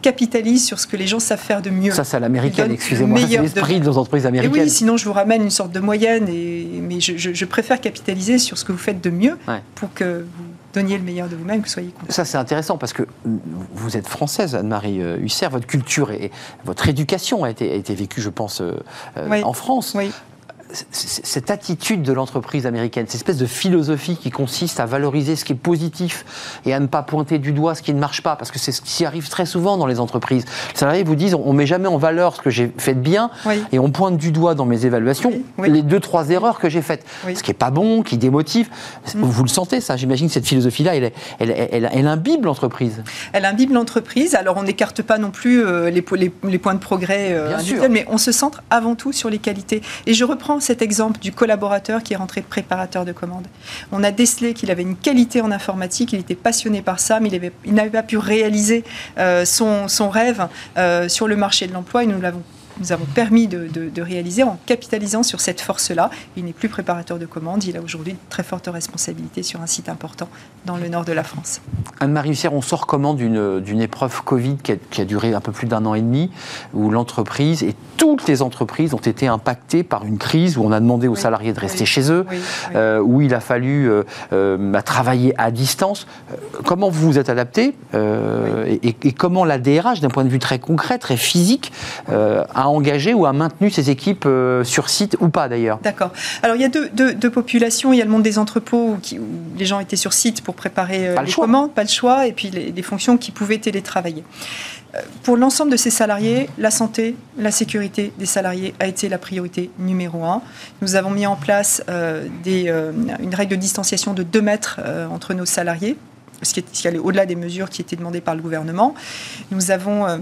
capitalise sur ce que les gens savent faire de mieux. Ça, c'est à l'américaine. Excusez-moi. C'est l'esprit de... nos entreprises américaines. oui, sinon je vous ramène une sorte de moyenne. Et, mais je, je, préfère capitaliser sur ce que vous faites de mieux pour que vous donniez le meilleur de vous-même, que soyez content. Ça, c'est intéressant parce que vous êtes française, Anne-Marie euh, Husser. Votre culture et votre éducation a été, a été vécue, je pense, euh, euh, en France. Oui cette attitude de l'entreprise américaine, cette espèce de philosophie qui consiste à valoriser ce qui est positif et à ne pas pointer du doigt ce qui ne marche pas, parce que c'est ce qui arrive très souvent dans les entreprises. Les salariés vous disent on ne met jamais en valeur ce que j'ai fait de bien et on pointe du doigt dans mes évaluations les deux, trois erreurs que j'ai faites. Ce qui n'est pas bon, qui démotive. Mm. Vous le sentez, ça J'imagine que cette philosophie-là, elle, elle, elle, elle, imbibe l'entreprise. Elle imbibe l'entreprise. Alors on n'écarte pas non plus euh, les, les, points de progrès euh, mais on se centre avant tout sur les qualités. Et je reprends cet exemple du collaborateur qui est rentré préparateur de commande. On a décelé qu'il avait une qualité en informatique, il était passionné par ça, mais il n'avait pas pu réaliser euh, son, rêve euh, sur le marché de l'emploi et nous l'avons nous avons permis de, réaliser en capitalisant sur cette force-là. Il n'est plus préparateur de commandes, il a aujourd'hui une très forte responsabilité sur un site important dans le nord de la France. Anne-Marie Hussière, on sort comment d'une épreuve Covid qui a, qui a, duré un peu plus d'un an et demi, où l'entreprise et toutes les entreprises ont été impactées par une crise où on a demandé aux salariés de rester chez eux, euh, où il a fallu euh, euh, travailler à distance. comment vous vous êtes adapté et, et, comment la DRH, d'un point de vue très concret, très physique, a engagé ou a maintenu ses équipes euh, sur site ou pas d'ailleurs D'accord. Alors il y a deux, populations. Il y a le monde des entrepôts où, les gens étaient sur site pour préparer les commandes, pas le choix, et puis les, fonctions qui pouvaient télétravailler. Pour l'ensemble de ces salariés, la santé, la sécurité des salariés a été la priorité numéro un. Nous avons mis en place des, une règle de distanciation de 2 mètres entre nos salariés ce qui, allait au-delà des mesures qui étaient demandées par le gouvernement. Nous avons euh,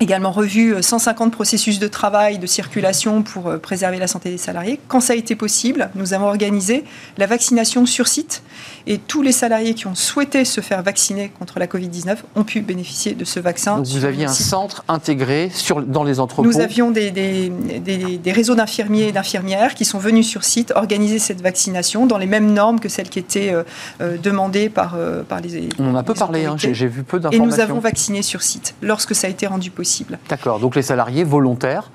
également revu 150 euh, processus de travail, de circulation pour euh, préserver la santé des salariés. Quand ça a été possible, nous avons organisé la vaccination sur site et tous les salariés qui ont souhaité se faire vacciner contre la Covid-19 ont pu bénéficier de ce vaccin. Donc vous aviez un centre intégré sur, dans les entrepôts Nous avions des, des, des, réseaux d'infirmiers et d'infirmières qui sont venus sur site organiser cette vaccination dans les mêmes normes que celles qui étaient euh, euh, demandées par, euh, par les On en a peu parlé, hein, j'ai vu peu d'informations. Et nous avons vacciné sur site lorsque ça a été rendu possible. D'accord, donc les salariés volontaires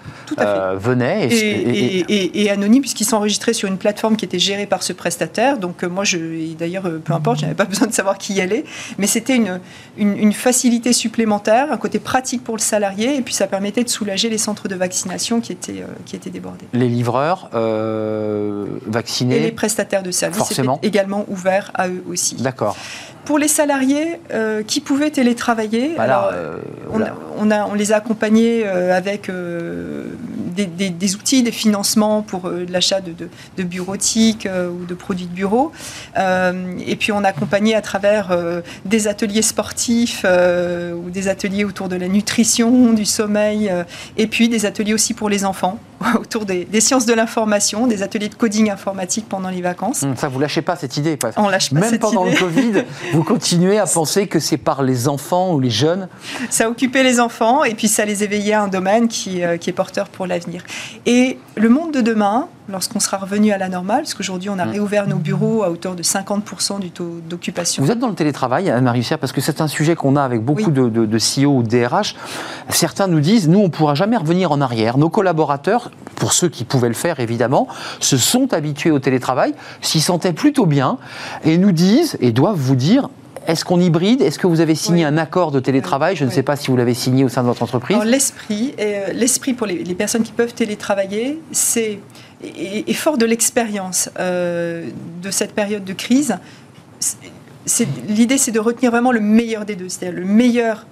venaient et, et, et anonymes puisqu'ils sont enregistrés sur une plateforme qui était gérée par ce prestataire. Donc moi, je, d'ailleurs, euh, peu importe, je n'avais pas besoin de savoir qui y allait, mais c'était une, une, facilité supplémentaire, un côté pratique pour le salarié, et puis ça permettait de soulager les centres de vaccination qui étaient, euh, qui étaient débordés. Les livreurs euh, vaccinés Et les prestataires de services étaient également ouverts à eux aussi. D'accord. Pour les salariés qui pouvaient télétravailler, alors, on, on, a, on, les a accompagnés avec des, outils, des financements pour l'achat de, de, de bureautiques ou de produits de bureau. et puis on a accompagné à travers des ateliers sportifs ou des ateliers autour de la nutrition, du sommeil, et puis des ateliers aussi pour les enfants autour des, sciences de l'information, des ateliers de coding informatique pendant les vacances. Hum, ça, vous lâchez pas cette idée. On lâche pas Même pendant le Covid, vous continuez à penser que c'est par les enfants ou les jeunes. Ça occupait les enfants et puis ça les éveillait à un domaine qui, euh, qui est porteur pour l'avenir. Et le monde de demain, lorsqu'on sera revenu à la normale, parce qu'aujourd'hui on a hum. réouvert nos bureaux à hauteur de 50% du taux d'occupation. Vous êtes dans le télétravail, Anne-Marie parce que c'est un sujet qu'on a avec beaucoup de, de, de CEO ou de DRH. Certains nous disent, nous on ne pourra jamais revenir en arrière. Nos collaborateurs pour ceux qui pouvaient le faire évidemment, se sont habitués au télétravail, s'y sentaient plutôt bien, et nous disent, et doivent vous dire, est-ce qu'on hybride? Est-ce que vous avez signé un accord de télétravail? Je ne sais pas si vous l'avez signé au sein de votre entreprise. L'esprit, euh, l'esprit pour les, personnes qui peuvent télétravailler, c'est et, fort de l'expérience euh, de cette période de crise. L'idée, c'est de retenir vraiment le meilleur des deux, c'est-à-dire le meilleur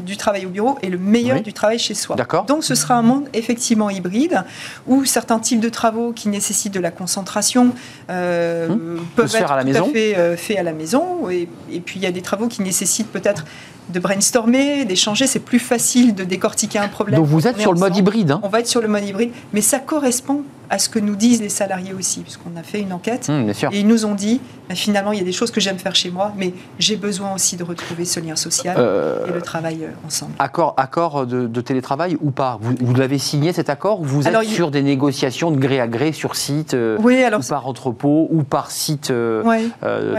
du travail au bureau et le meilleur du travail chez soi. Donc ce sera un monde effectivement hybride où certains types de travaux qui nécessitent de la concentration euh, hum. peuvent être à la maison. fait euh, faits à la maison et, et puis il y a des travaux qui nécessitent peut-être de brainstormer, d'échanger. C'est plus facile de décortiquer un problème. Donc vous êtes sur le mode hybride. Hein. On va être sur le mode hybride, mais ça correspond à ce que nous disent les salariés aussi, puisqu'on a fait une enquête. Hum, et ils nous ont dit, bah, finalement, il y a des choses que j'aime faire chez moi, mais j'ai besoin aussi de retrouver ce lien social euh, et le travail euh, ensemble. Accord, accord de, télétravail ou pas? Vous, l'avez signé cet accord ou vous êtes sur des négociations de gré à gré sur site euh, oui, alors, ou par entrepôt ou par site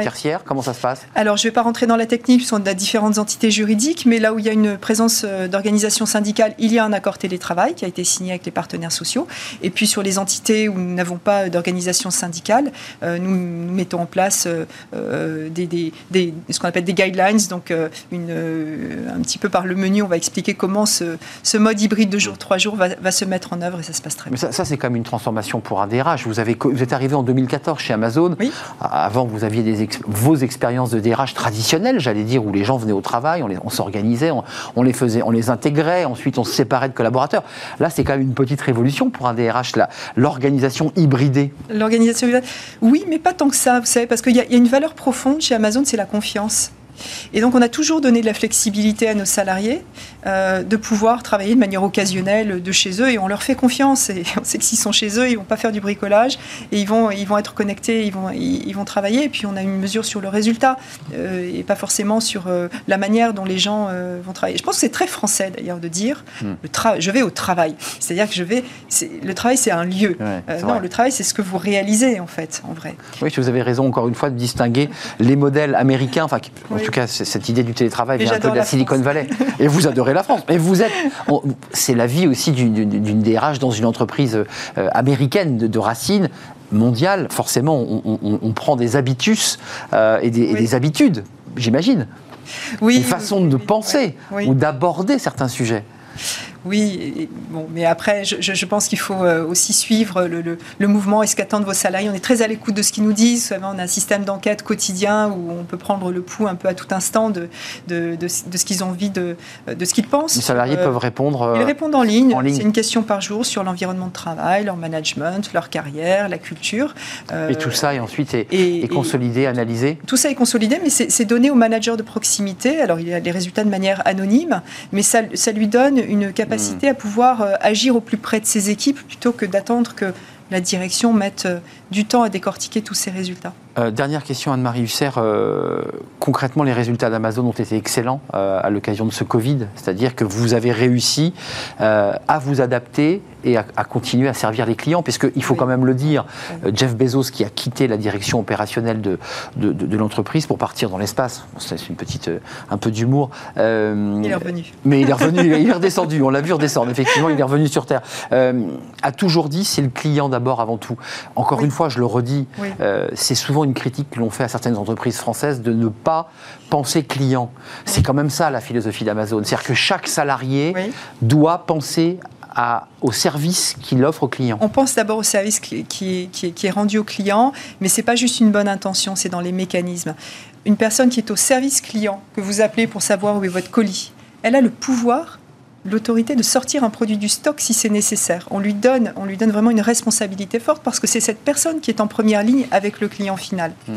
tertiaire? Comment ça se passe? Alors, je ne vais pas rentrer dans la technique, puisqu'on a différentes entités juridique, mais là où il y a une présence euh, d'organisations syndicales, il y a un accord télétravail qui a été signé avec les partenaires sociaux. Et puis sur les entités où nous n'avons pas d'organisation syndicale, euh, nous, mettons en place euh, des, ce qu'on appelle des guidelines, donc une, un petit peu par le menu, on va expliquer comment ce, ce mode hybride de jour, trois jours va, se mettre en œuvre et ça se passe très bien. Mais ça, c'est quand même une transformation pour un DRH. Vous, avez, vous êtes arrivé en 2014 chez Amazon. Oui. Avant, vous aviez des vos expériences de DRH traditionnelles, j'allais dire, où les gens venaient au travail, on, s'organisait, on, les faisait, on les intégrait, ensuite on se séparait de collaborateurs. Là, c'est quand même une petite révolution pour un DRH, l'organisation hybridée. L'organisation hybridée, oui, mais pas tant que ça, vous savez, parce qu'il y, a une valeur profonde chez Amazon, c'est la confiance. Et donc on a toujours donné de la flexibilité à nos salariés euh, de pouvoir travailler de manière occasionnelle de chez eux et on leur fait confiance et on sait que s'ils sont chez eux, ils vont pas faire du bricolage et ils vont, ils vont être connectés, ils vont, ils, vont travailler et puis on a une mesure sur le résultat euh, et pas forcément sur euh, la manière dont les gens vont travailler. Je pense que c'est très français d'ailleurs de dire hmm. le je vais au travail, c'est-à-dire que je vais, le travail c'est un lieu. non, le travail c'est ce que vous réalisez en fait, en vrai. Oui, vous avez raison encore une fois de distinguer les modèles américains, enfin tout cas, cette idée du télétravail vient un peu de la, Silicon Valley. Et vous adorez la France. Mais vous êtes. C'est la vie aussi d'une DRH dans une entreprise euh, américaine de, racines mondiales. Forcément, on, prend des habitus euh, et, des, habitudes, j'imagine. Oui, une façon de penser ou d'aborder certains sujets. Oui, bon, mais après, je, pense qu'il faut euh, aussi suivre le, mouvement et ce qu'attendent vos salariés. On est très à l'écoute de ce qu'ils nous disent. On a un système d'enquête quotidien où on peut prendre le pouls un peu à tout instant de, de, ce qu'ils ont envie, de, de ce qu'ils pensent. Les salariés peuvent répondre. Ils répondent en ligne. C'est une question par jour sur l'environnement de travail, leur management, leur carrière, la culture. et tout ça, et ensuite, est, consolidé, analysé Tout ça est consolidé, mais c'est donné au manager de proximité. Alors, il a les résultats de manière anonyme, mais ça, ça lui donne une capacité hmm. à pouvoir euh, agir au plus près de ses équipes plutôt que d'attendre que la direction mette euh, du temps à décortiquer tous ces résultats. Euh, dernière question, Anne-Marie Husser. concrètement, les résultats d'Amazon ont été excellents à l'occasion de ce Covid, c'est-à-dire que vous avez réussi à vous adapter et à, continuer à servir les clients, puisqu'il faut quand même le dire, euh, Jeff Bezos qui a quitté la direction opérationnelle de, de, l'entreprise pour partir dans l'espace, c'est une petite, euh, un peu d'humour. Euh, il est revenu. Mais il est revenu, il est redescendu, on l'a vu redescendre, effectivement, il est revenu sur Terre. a toujours dit, c'est le client d'abord avant tout. Encore une fois, je le redis, c'est souvent une critique que l'on fait à certaines entreprises françaises de ne pas penser client. C'est quand même ça la philosophie d'Amazon. C'est-à-dire que chaque salarié doit penser au service qu'il offre au client On pense d'abord au service qui, qui, qui, est rendu au client, mais ce n'est pas juste une bonne intention, c'est dans les mécanismes. Une personne qui est au service client, que vous appelez pour savoir où est votre colis, elle a le pouvoir l'autorité de sortir un produit du stock si c'est nécessaire. On lui, donne, on lui donne vraiment une responsabilité forte parce que c'est cette personne qui est en première ligne avec le client final. Hmm.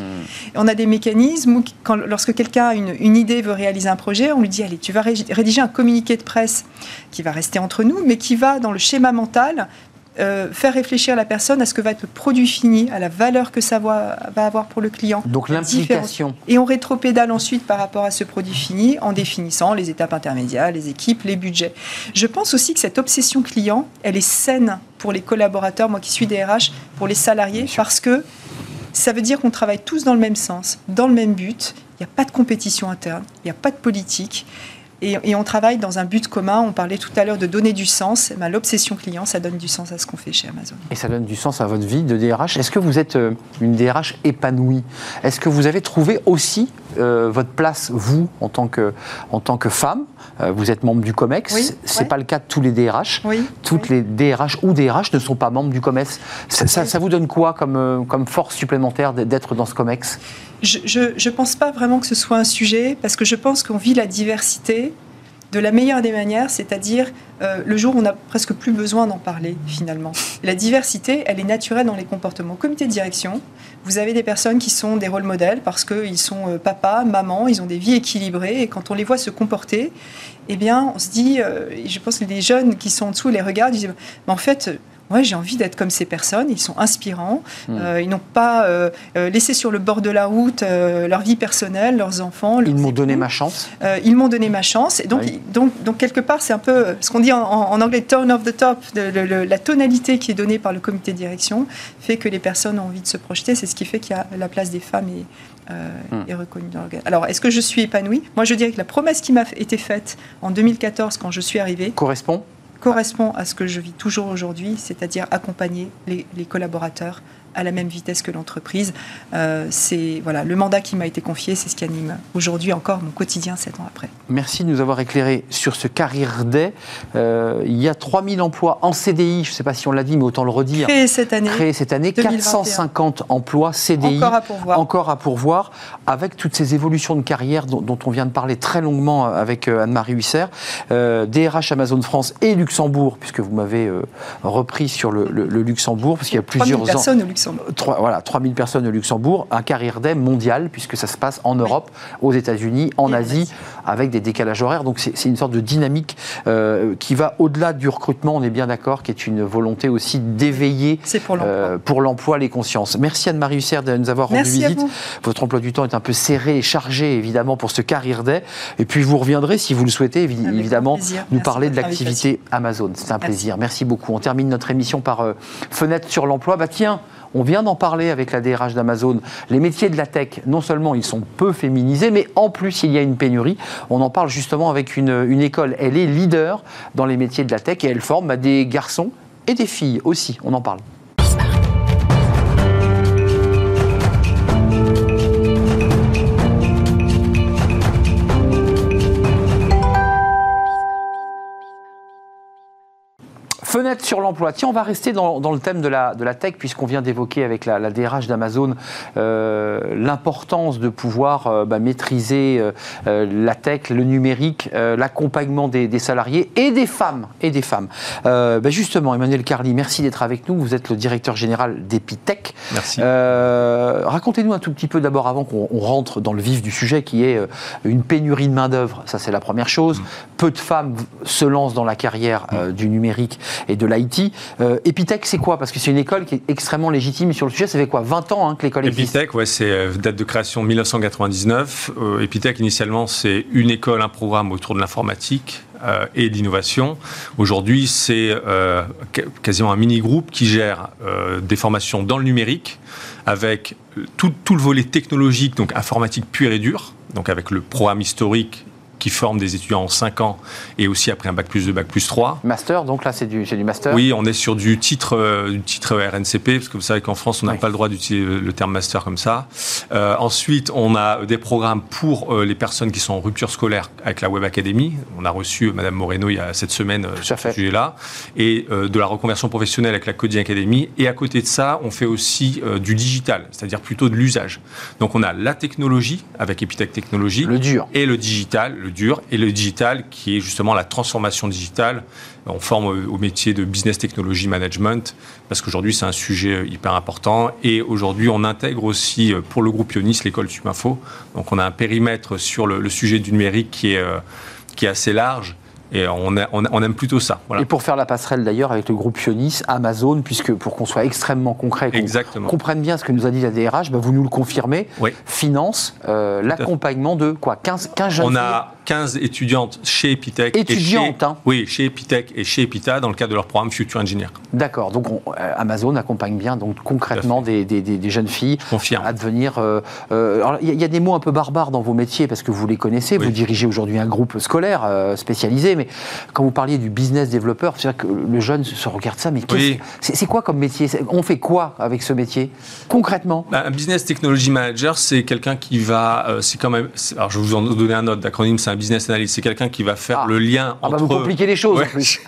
On a des mécanismes où, quand, lorsque quelqu'un a une, une, idée, veut réaliser un projet, on lui dit, allez, tu vas rédiger un communiqué de presse qui va rester entre nous, mais qui va dans le schéma mental euh, faire réfléchir la personne à ce que va être le produit fini, à la valeur que ça va, avoir pour le client. Donc l'implication. Et on rétropédale ensuite par rapport à ce produit fini en définissant les étapes intermédiaires, les équipes, les budgets. Je pense aussi que cette obsession client, elle est saine pour les collaborateurs, moi qui suis DRH, pour les salariés, parce que ça veut dire qu'on travaille tous dans le même sens, dans le même but. Il n'y a pas de compétition interne, il n'y a pas de politique. Et, on travaille dans un but commun. On parlait tout à l'heure de donner du sens. Ben, l'obsession client, ça donne du sens à ce qu'on fait chez Amazon. Et ça donne du sens à votre vie de DRH. Est-ce que vous êtes euh, une DRH épanouie? Est-ce que vous avez trouvé aussi euh, votre place, vous, en tant que, en tant que femme? Euh, Vous êtes membre du COMEX. Oui, Ce n'est pas le cas de tous les DRH. Oui, Toutes les DRH ou DRH ne sont pas membres du COMEX. Ça, ça, vous donne quoi comme, comme force supplémentaire d'être dans ce COMEX? Je ne pense pas vraiment que ce soit un sujet, parce que je pense qu'on vit la diversité de la meilleure des manières, c'est-à-dire euh, le jour où on n'a presque plus besoin d'en parler finalement. La diversité, elle est naturelle dans les comportements. Comité de direction, vous avez des personnes qui sont des rôles modèles parce qu'ils sont euh, papa, maman, ils ont des vies équilibrées et quand on les voit se comporter, eh bien, on se dit, euh, je pense que les jeunes qui sont en dessous les regardent, ils disent, en fait, moi, j'ai envie d'être comme ces personnes. Ils sont inspirants. Hmm. Euh, ils n'ont pas euh, euh, laissé sur le bord de la route leur vie personnelle, leurs enfants. ils m'ont donné ma chance. ils m'ont donné ma chance. Et donc, donc, donc quelque part, c'est un peu ce qu'on dit en, anglais tone of the top. De, la tonalité qui est donnée par le comité de direction fait que les personnes ont envie de se projeter. C'est ce qui fait qu'il y a la place des femmes et, hmm. est reconnue dans l'organe. Alors, est-ce que je suis épanouie? Moi, je dirais que la promesse qui m'a été faite en 2014, quand je suis arrivée, correspond? Correspond à ce que je vis toujours aujourd'hui, c'est-à-dire accompagner les, collaborateurs à la même vitesse que l'entreprise. Euh, c'est voilà le mandat qui m'a été confié, c'est ce qui anime aujourd'hui encore mon quotidien sept ans après. Merci de nous avoir éclairé sur ce Carrière Day. Euh, il y a 3000 emplois en CDI, je ne sais pas si on l'a dit, mais autant le redire. Créés cette année. Créés cette année, 450 emplois CDI. Encore à pourvoir. Encore à pourvoir, avec toutes ces évolutions de carrière dont, on vient de parler très longuement avec euh, Anne-Marie Husser, DRH Amazon France et Luxembourg, puisque vous m'avez repris sur le, Luxembourg, parce qu'il y a plusieurs au Luxembourg. 3, voilà, 3000 personnes au Luxembourg, un carrière day mondial, puisque ça se passe en Europe, aux États-Unis, en Asie, avec des décalages horaires. Donc c'est une sorte de dynamique euh, qui va au-delà du recrutement, on est bien d'accord, qui est une volonté aussi d'éveiller pour l'emploi euh, les consciences. Merci Anne-Marie Husser de nous avoir rendu visite. Votre emploi du temps est un peu serré et chargé, évidemment, pour ce carrière day. Et puis vous reviendrez, si vous le souhaitez, évidemment, nous parler de l'activité Amazon. C'est un plaisir. Merci beaucoup. On termine notre émission par euh, fenêtre sur l'emploi. Bah tiens, on vient d'en parler avec la DRH d'Amazon. Les métiers de la tech, non seulement ils sont peu féminisés, mais en plus il y a une pénurie. On en parle justement avec une, école. Elle est leader dans les métiers de la tech et elle forme des garçons et des filles aussi. On en parle. Fenêtre sur l'emploi. Tiens, on va rester dans, le thème de la, de la tech, puisqu'on vient d'évoquer avec la, DRH d'Amazon euh, l'importance de pouvoir euh, bah, maîtriser euh, la tech, le numérique, l'accompagnement des, salariés et des femmes. Et des femmes. Bah, justement, Emmanuel Carly, merci d'être avec nous. Vous êtes le directeur général d'Epitech. Merci. Racontez-nous un tout petit peu d'abord, avant qu'on rentre dans le vif du sujet, qui est une pénurie de main-d'œuvre. Ça, c'est la première chose. Mm. Peu de femmes se lancent dans la carrière du numérique et de l'IT. Euh, Epitech, c'est quoi? Parce que c'est une école qui est extrêmement légitime sur le sujet. Ça fait quoi? 20 ans hein, que l'école existe? Epitech, ouais, c'est euh, date de création 1999. Euh, Epitech, initialement, c'est une école, un programme autour de l'informatique et d'innovation. Aujourd'hui, c'est quasiment un mini-groupe qui gère des formations dans le numérique avec tout, tout, le volet technologique, donc informatique pure et dure, donc avec le programme historique qui forment des étudiants en 5 ans et aussi après un bac plus 2, bac plus 3. Master, donc là c'est du, du master Oui, on est sur du titre, euh, du titre RNCP, parce que vous savez qu'en France on n'a pas le droit d'utiliser le terme master comme ça. Euh, ensuite, on a des programmes pour euh, les personnes qui sont en rupture scolaire avec la Web Academy. On a reçu Madame Moreno il y a cette semaine sur ce sujet-là. Et de la reconversion professionnelle avec la Coding Academy. Et à côté de ça, on fait aussi du digital, c'est-à-dire plutôt de l'usage. Donc on a la technologie avec Epitech Technologies. Le dur. Et le digital, dur, et le digital, qui est justement la transformation digitale. On forme au métier de business technology management, parce qu'aujourd'hui, c'est un sujet hyper important. Et aujourd'hui, on intègre aussi, euh, pour le groupe Ionis, l'école Suminfo. Donc, on a un périmètre sur le, sujet du numérique qui est, euh, qui est assez large et on, on, aime plutôt ça. Et pour faire la passerelle d'ailleurs avec le groupe Ionis, Amazon, puisque pour qu'on soit extrêmement concret, qu'on comprenne bien ce que nous a dit la DRH, bah, vous nous le confirmez, finance euh, l'accompagnement de quoi 15, 15 jeunes On a 15 étudiantes chez Epitech. Étudiantes, hein. Oui, chez Epitech et chez Epita dans le cadre de leur programme Future Engineer. D'accord, donc euh, Amazon accompagne bien donc concrètement des, des, des, jeunes filles à devenir. Euh, il y, a des mots un peu barbares dans vos métiers parce que vous les connaissez, vous dirigez aujourd'hui un groupe scolaire spécialisé mais quand vous parliez du business développeur, c'est que le jeune se regarde ça, mais c'est quoi comme métier? On fait quoi avec ce métier concrètement? Bah, Un business technology manager, c'est quelqu'un qui va, euh, c'est quand même, alors je vais vous en donner un autre d'acronyme, c'est un business analyst, c'est quelqu'un qui va faire ah. le lien entre. Ah bah vous compliquez les choses. En plus.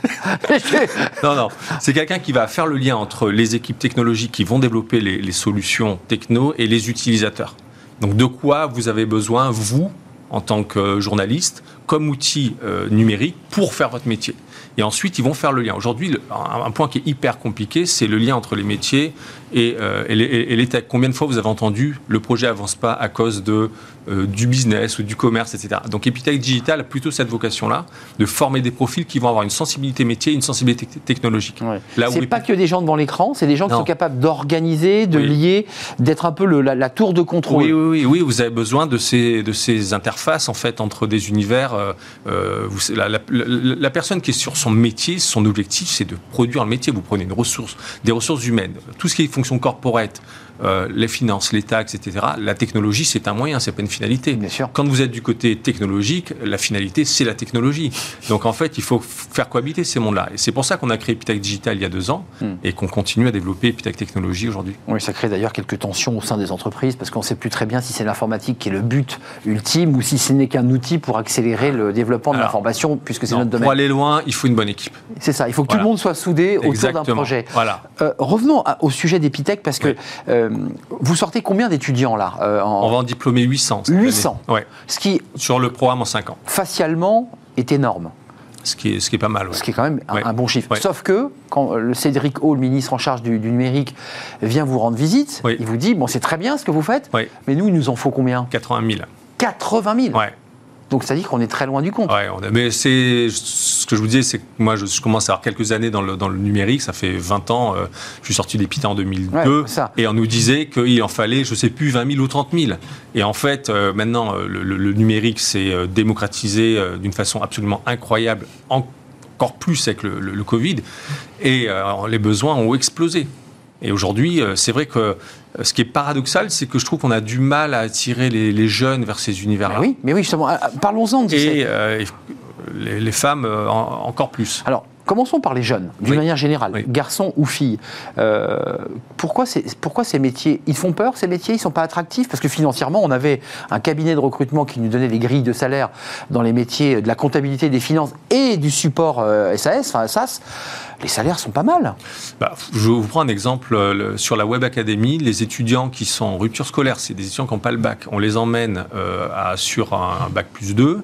non non, c'est quelqu'un qui va faire le lien entre les équipes technologiques qui vont développer les, les solutions techno et les utilisateurs. Donc de quoi vous avez besoin vous en tant que journaliste comme outil euh, numérique pour faire votre métier. Et ensuite, ils vont faire le lien. Aujourd'hui, un, point qui est hyper compliqué, c'est le lien entre les métiers et, euh, les, techs. Combien de fois vous avez entendu le projet avance pas à cause de, euh, du business ou du commerce, etc. Donc Epitech Digital a plutôt cette vocation-là, de former des profils qui vont avoir une sensibilité métier, une sensibilité technologique. Ouais. C'est pas que des gens devant l'écran, c'est des gens qui sont capables d'organiser, de lier, d'être un peu la, tour de contrôle. Oui, oui, oui, vous avez besoin de ces, de ces interfaces en fait entre des univers. Euh, vous, la, la personne qui est sur son métier, son objectif, c'est de produire le métier. Vous prenez une ressource, des ressources humaines, tout ce qui est fonction corporate, euh, les finances, les taxes, etc. La technologie, c'est un moyen, c'est pas une finalité. Bien sûr. Quand vous êtes du côté technologique, la finalité, c'est la technologie. Donc en fait, il faut faire cohabiter ces mondes-là. Et c'est pour ça qu'on a créé Epitech Digital il y a deux ans hmm. et qu'on continue à développer Epitech Technologie aujourd'hui. Oui, ça crée d'ailleurs quelques tensions au sein des entreprises parce qu'on ne sait plus très bien si c'est l'informatique qui est le but ultime ou si ce n'est qu'un outil pour accélérer le développement de l'information puisque c'est notre domaine. Pour aller loin, il faut une bonne équipe. C'est ça, il faut que tout le monde soit soudé autour d'un projet. Voilà. Euh, revenons au sujet d'Epitech parce que euh, vous sortez combien d'étudiants là euh, On va en diplômer 800. 800 ouais. Ce qui, Sur le programme en 5 ans. Facialement, est énorme. Ce qui est, ce qui est pas mal. Ce qui est quand même un, bon chiffre. Sauf que quand le Cédric O, le ministre en charge du, numérique, vient vous rendre visite, il vous dit bon, c'est très bien ce que vous faites, mais nous, il nous en faut combien? 80 000. 80 000 Ouais. Donc ça dit qu'on est très loin du compte. Mais c'est ce que je vous disais, c'est que moi je, commence à avoir quelques années dans le, dans le, numérique, ça fait 20 ans, euh, je suis sorti d'Epita en 2002, et on nous disait qu'il en fallait, je sais plus, 20 000 ou 30 000. Et en fait, euh, maintenant, euh, le, numérique s'est démocratisé d'une façon absolument incroyable, encore plus avec le, le Covid, et les besoins ont explosé. Et aujourd'hui, c'est vrai que euh, ce qui est paradoxal, c'est que je trouve qu'on a du mal à attirer les, jeunes vers ces univers-là. oui, mais oui, justement, euh, parlons-en. Et euh, les, femmes encore plus. Alors, Commençons par les jeunes, d'une manière générale, garçons ou filles. pourquoi, pourquoi, ces métiers Ils font peur, ces métiers Ils ne sont pas attractifs? Parce que financièrement, on avait un cabinet de recrutement qui nous donnait les grilles de salaire dans les métiers de la comptabilité, des finances et du support SAS, enfin SAS. Les salaires sont pas mal. Bah, je vous prends un exemple euh, sur la Web Academy. Les étudiants qui sont en rupture scolaire, c'est des étudiants qui n'ont pas le bac. On les emmène euh, à, sur un, bac plus 2.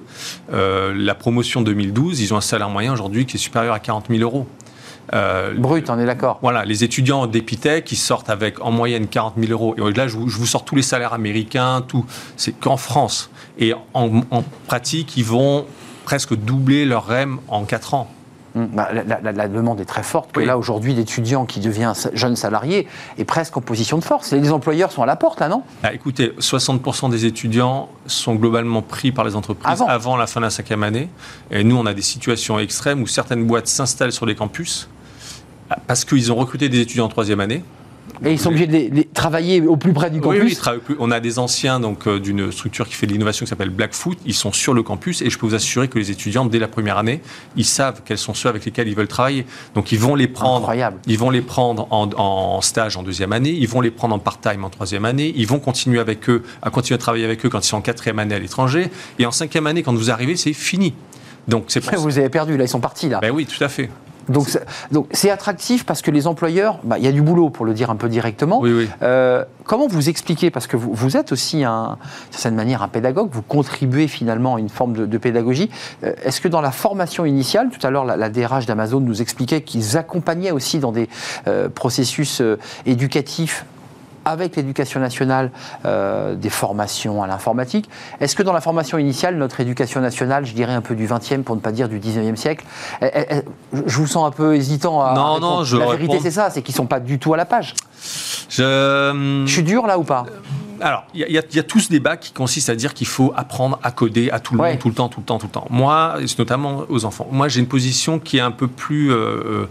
Euh, la promotion 2012, ils ont un salaire moyen aujourd'hui qui est supérieur à 40 000 euros. Brut, on est d'accord. Voilà, les étudiants d'Epitech, qui sortent avec en moyenne 40 000 euros. Et là, je vous, sors tous les salaires américains, tout. C'est qu'en France. Et en, en, pratique, ils vont presque doubler leur REM en 4 ans. Hum, bah, la, demande est très forte. Que Là, aujourd'hui, l'étudiant qui devient jeune salarié est presque en position de force. Les employeurs sont à la porte, là, non? Ah, Écoutez, 60% des étudiants sont globalement pris par les entreprises avant. la fin de la cinquième année. Et nous, on a des situations extrêmes où certaines boîtes s'installent sur les campus parce qu'ils ont recruté des étudiants en troisième année. Et ils sont obligés de travailler au plus près du campus oui, on a des anciens donc euh, d'une structure qui fait de l'innovation qui s'appelle Blackfoot. Ils sont sur le campus et je peux vous assurer que les étudiants, dès la première année, ils savent quels sont ceux avec lesquels ils veulent travailler. Donc ils vont les prendre, Incroyable. ils vont les prendre en, stage en deuxième année, ils vont les prendre en part-time en troisième année, ils vont continuer avec eux, à continuer à travailler avec eux quand ils sont en quatrième année à l'étranger. Et en cinquième année, quand vous arrivez, c'est fini. Donc c'est Vous avez perdu, là, ils sont partis, là. Ben oui, tout à fait. Donc, donc c'est attractif parce que les employeurs, bah, il y a du boulot pour le dire un peu directement. Euh, comment vous expliquez Parce que vous, vous êtes aussi, un, d'une certaine manière, un pédagogue, vous contribuez finalement à une forme de, pédagogie. Euh, est-ce que dans la formation initiale, tout à l'heure la, DRH d'Amazon nous expliquait qu'ils accompagnaient aussi dans des euh, processus éducatifs avec l'éducation nationale euh, des formations à l'informatique. Est-ce que dans la formation initiale, notre éducation nationale, je dirais un peu du 20e pour ne pas dire du 19e siècle, je vous sens un peu hésitant à. Non, non, je. La vérité, c'est ça, c'est qu'ils ne sont pas du tout à la page. Je, je suis dur là ou pas? Alors, il y, a tout ce débat qui consiste à dire qu'il faut apprendre à coder à tout le monde, tout le temps, tout le temps, tout le temps. Moi, notamment aux enfants, moi j'ai une position qui est un peu plus euh, euh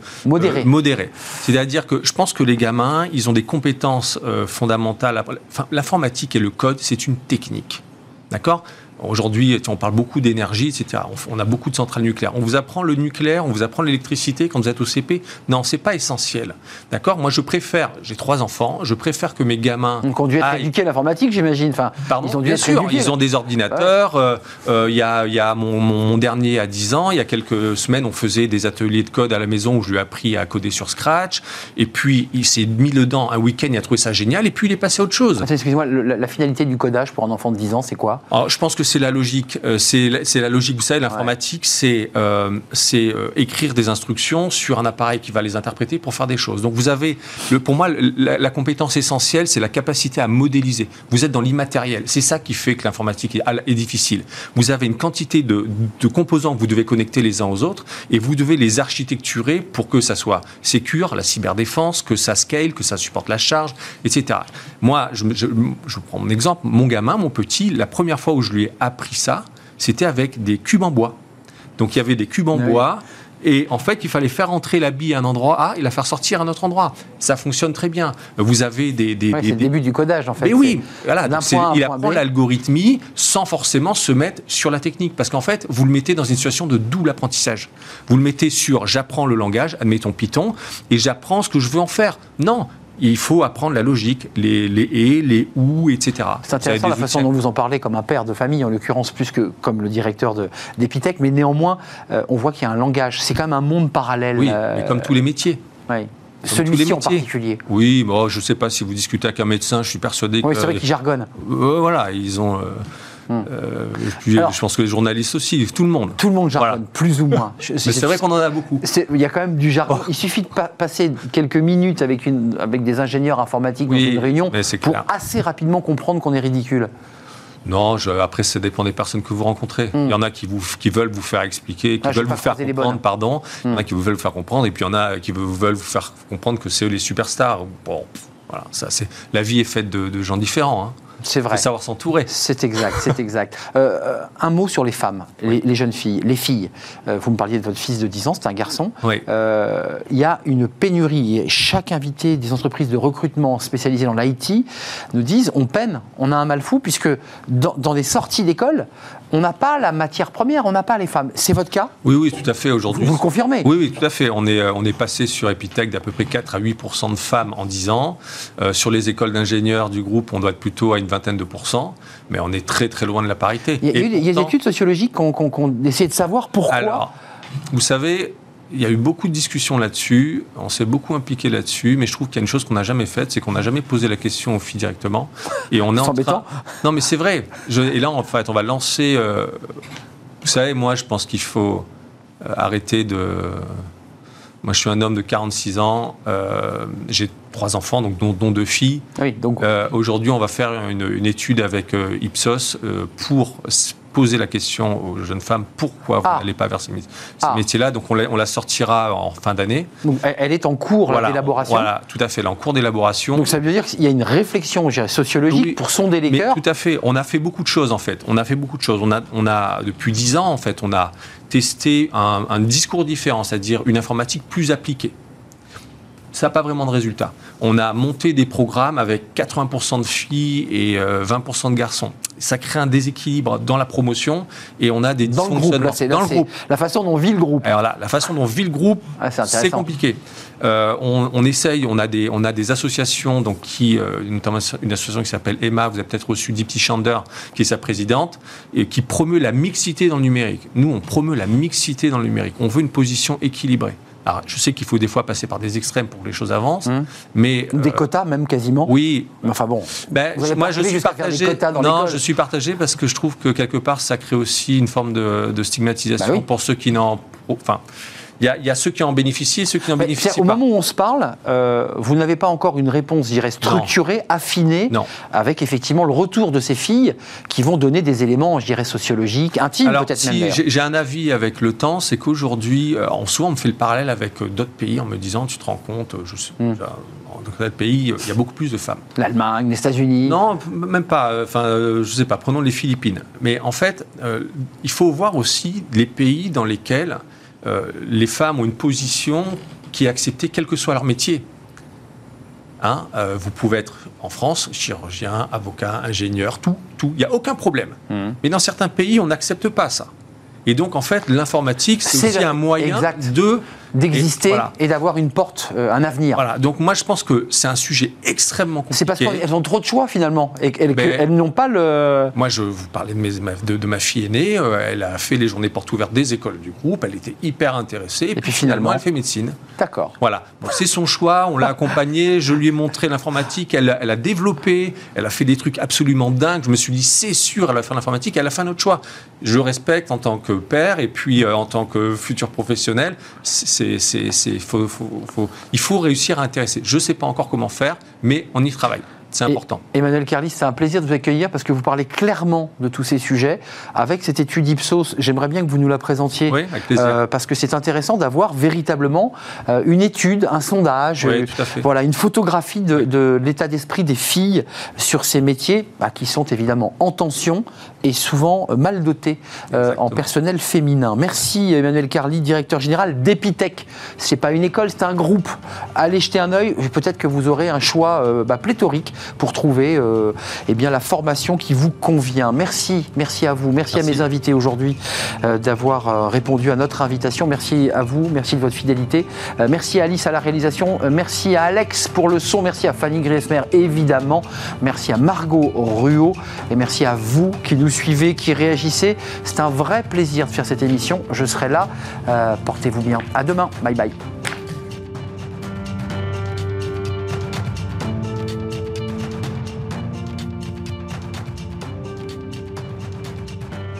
modérée. C'est-à-dire que je pense que les gamins, ils ont des compétences euh, fondamentales. Enfin, l'informatique et le code, c'est une technique. D'accord? Aujourd'hui, on parle beaucoup d'énergie, etc. On a beaucoup de centrales nucléaires. On vous apprend le nucléaire, on vous apprend l'électricité quand vous êtes au CP. Non, c'est pas essentiel. D'accord? Moi, je préfère, j'ai trois enfants, je préfère que mes gamins. Donc, on dû être éduqués à l'informatique, j'imagine. Enfin, Pardon, ils ont dû bien sûr, ils ont des ordinateurs. Euh, euh, il y, a, y a mon, dernier à 10 ans. Il y a quelques semaines, on faisait des ateliers de code à la maison où je lui ai appris à coder sur Scratch. Et puis, il s'est mis dedans un week-end, il a trouvé ça génial. Et puis, il est passé à autre chose. Excusez-moi, la, finalité du codage pour un enfant de 10 ans, c'est quoi? Je pense que c'est la logique. Euh, c'est la, logique. Vous savez, l'informatique, c'est euh, euh, écrire des instructions sur un appareil qui va les interpréter pour faire des choses. Donc, vous avez, le, pour moi, la, compétence essentielle, c'est la capacité à modéliser. Vous êtes dans l'immatériel. C'est ça qui fait que l'informatique est, difficile. Vous avez une quantité de, composants que vous devez connecter les uns aux autres et vous devez les architecturer pour que ça soit sécure, la cyberdéfense, que ça scale, que ça supporte la charge, etc. Moi, je, je, je prends mon exemple. Mon gamin, mon petit, la première fois où je lui ai appris ça, c'était avec des cubes en bois. Donc il y avait des cubes en ah bois. Et en fait, il fallait faire entrer la bille à un endroit A et la faire sortir à un autre endroit. Ça fonctionne très bien. Vous avez des. des, c'est le début du codage, en fait. Mais oui, voilà. il apprend l'algorithmie sans forcément se mettre sur la technique. Parce qu'en fait, vous le mettez dans une situation de double apprentissage. Vous le mettez sur j'apprends le langage, admettons Python, et j'apprends ce que je veux en faire. Non, il faut apprendre la logique, les, les et, les ou, etc. C'est intéressant la façon dont vous en parlez comme un père de famille, en l'occurrence plus que comme le directeur d'Epitech, mais néanmoins, euh, on voit qu'il y a un langage. C'est quand même un monde parallèle. Oui, mais comme tous les métiers. Oui. Celui-ci en particulier. Oui, bon, je ne sais pas si vous discutez avec un médecin, je suis persuadé oui, que. Oui, c'est vrai qu'ils jargonnent. Euh, voilà, ils ont. Euh, Hmm. Euh, je pense que les journalistes aussi, tout le monde. Tout le monde jargonne, plus ou moins. Mais c'est vrai qu'on en a beaucoup. Il y a quand même du jargon. Oh. Il suffit de passer quelques minutes avec, une, avec des ingénieurs informatiques dans une réunion pour assez rapidement comprendre qu'on est ridicule. Non, après, ça dépend des personnes que vous rencontrez. Hmm. Il y en a qui, vous, qui veulent vous faire expliquer, qui ah, veulent vous faire comprendre, pardon. Il y en a hmm. qui vous veulent vous faire comprendre, et puis il y en a qui veulent vous faire comprendre que c'est eux les superstars. Bon, voilà, ça, la vie est faite de, de gens différents. Hein. C'est vrai. Il faut savoir s'entourer. C'est exact, c'est exact. Euh, euh, un mot sur les femmes, les, jeunes filles, les filles. Euh, vous me parliez de votre fils de 10 ans, c'est un garçon. Oui. Il y a une pénurie. Chaque invité des entreprises de recrutement spécialisées dans l'IT nous disent on peine, on a un mal fou, puisque dans, dans des sorties d'école, on n'a pas la matière première, on n'a pas les femmes. C'est votre cas Oui, oui, tout à fait aujourd'hui. Vous le confirmez Oui, oui, tout à fait. On est, on est passé sur Epitech d'à peu près 4 à 8% de femmes en 10 ans. sur les écoles d'ingénieurs du groupe, on doit être plutôt à une vingtaine de pourcents, mais on est très très loin de la parité. Il y a, eu, des études sociologiques qu'on qu essayé de savoir pourquoi. Alors, vous savez, il y a eu beaucoup de discussions là-dessus, on s'est beaucoup impliqué là-dessus, mais je trouve qu'il y a une chose qu'on n'a jamais faite, c'est qu'on n'a jamais posé la question aux filles directement. Et on est en train... Non, mais c'est vrai. et là, en fait, on va lancer. Euh, vous savez, moi, je pense qu'il faut euh, arrêter de. Moi, je suis un homme de 46 ans. Euh, j'ai trois enfants, donc dont, deux filles. Oui, donc... Aujourd'hui, on va faire une, une étude avec Ipsos pour poser la question aux jeunes femmes pourquoi vous ah. n'allez pas vers ces, ah. métiers-là. Donc on la, sortira en fin d'année. Elle est en cours d'élaboration. Voilà, tout à fait, elle est en cours d'élaboration. Donc ça veut dire qu'il y a une réflexion sociologique pour sonder les cœurs. Tout à fait. On a fait beaucoup de choses en fait. On a fait beaucoup de choses. On a, on a depuis dix ans en fait, on a testé un, un discours différent, c'est-à-dire une informatique plus appliquée ça n'a pas vraiment de résultat. On a monté des programmes avec 80% de filles et 20% euh, de garçons. Ça crée un déséquilibre dans la promotion et on a des dans le groupe, dans le groupe. La façon dont vit le groupe. Alors là, la façon dont vit le groupe, ah, c'est compliqué. Euh, on, essaye, on a des, on a des associations, donc qui, euh, notamment une association qui s'appelle Emma, vous avez peut-être reçu Dipti Chander, qui est sa présidente, et qui promeut la mixité dans le numérique. Nous, on promeut la mixité dans le numérique. On veut une position équilibrée. Alors, je sais qu'il faut des fois passer par des extrêmes pour que les choses avancent, mmh. mais des euh, quotas même quasiment. Oui. Enfin bon. Ben, moi, je suis partagé. non, je suis partagé parce que je trouve que quelque part, ça crée aussi une forme de, stigmatisation bah pour ceux qui n'en, enfin, il y, a, ceux qui en bénéficient et ceux qui n'en bénéficient pas. Au moment où on se parle, euh, vous n'avez pas encore une réponse, je dirais, structurée, affinée, avec effectivement le retour de ces filles qui vont donner des éléments, je dirais, sociologiques, intimes peut-être si même. J'ai un avis avec le temps, c'est qu'aujourd'hui, euh, en souvent on me fait le parallèle avec euh, d'autres pays en me disant, tu te rends compte, je sais, hmm. dans d'autres pays, il y a beaucoup plus de femmes. L'Allemagne, les États-Unis Non, même pas. Enfin, je sais pas. Prenons les Philippines. Mais en fait, il faut voir aussi les pays dans lesquels euh, les femmes ont une position qui est acceptée quel que soit leur métier. Hein, euh, vous pouvez être en France chirurgien, avocat, ingénieur, tout, tout. Il n'y a aucun problème. Mmh. Mais dans certains pays, on n'accepte pas ça. Et donc, en fait, l'informatique, c'est aussi un moyen de d'exister et, d'avoir une porte, euh, un avenir. Voilà. Donc moi, je pense que c'est un sujet extrêmement compliqué. C'est parce qu'elles ont trop de choix finalement et qu'elles n'ont pas le. Moi, je vous parlais de, mes, de, ma fille aînée. Euh, elle a fait les journées portes ouvertes des écoles du groupe. Elle était hyper intéressée. Et, puis finalement, elle fait médecine. D'accord. Voilà. c'est son choix. On l'a accompagnée. Je lui ai montré l'informatique. Elle, elle, a développé. Elle a fait des trucs absolument dingues. Je me suis dit, c'est sûr, elle va faire l'informatique. Elle a fait un autre choix. Je respecte en tant que père et puis euh, en tant que futur professionnel. C'est, il faut réussir à intéresser. Je ne sais pas encore comment faire, mais on y travaille. C'est important. Emmanuel Carlis, c'est un plaisir de vous accueillir parce que vous parlez clairement de tous ces sujets. Avec cette étude Ipsos, j'aimerais bien que vous nous la présentiez. Oui, avec plaisir. Euh, parce que c'est intéressant d'avoir véritablement euh, une étude, un sondage, euh, voilà, une photographie de, l'état d'esprit des filles sur ces métiers bah, qui sont évidemment en tension et souvent mal dotés en personnel féminin. Merci Emmanuel Carly, directeur général d'Epitech. C'est pas une école, c'est un groupe. Allez jeter un œil. Peut-être que vous aurez un choix bah, pléthorique pour trouver euh, eh bien, la formation qui vous convient. Merci, merci à vous, merci, à mes invités aujourd'hui euh, d'avoir euh, répondu à notre invitation. Merci à vous, merci de votre fidélité. merci à Alice à la réalisation, merci à Alex pour le son, merci à Fanny Griesmer évidemment, merci à Margot Ruot et merci à vous qui nous suivez, qui réagissez. C'est un vrai plaisir de faire cette émission. Je serai là. Portez-vous bien. À demain. Bye bye.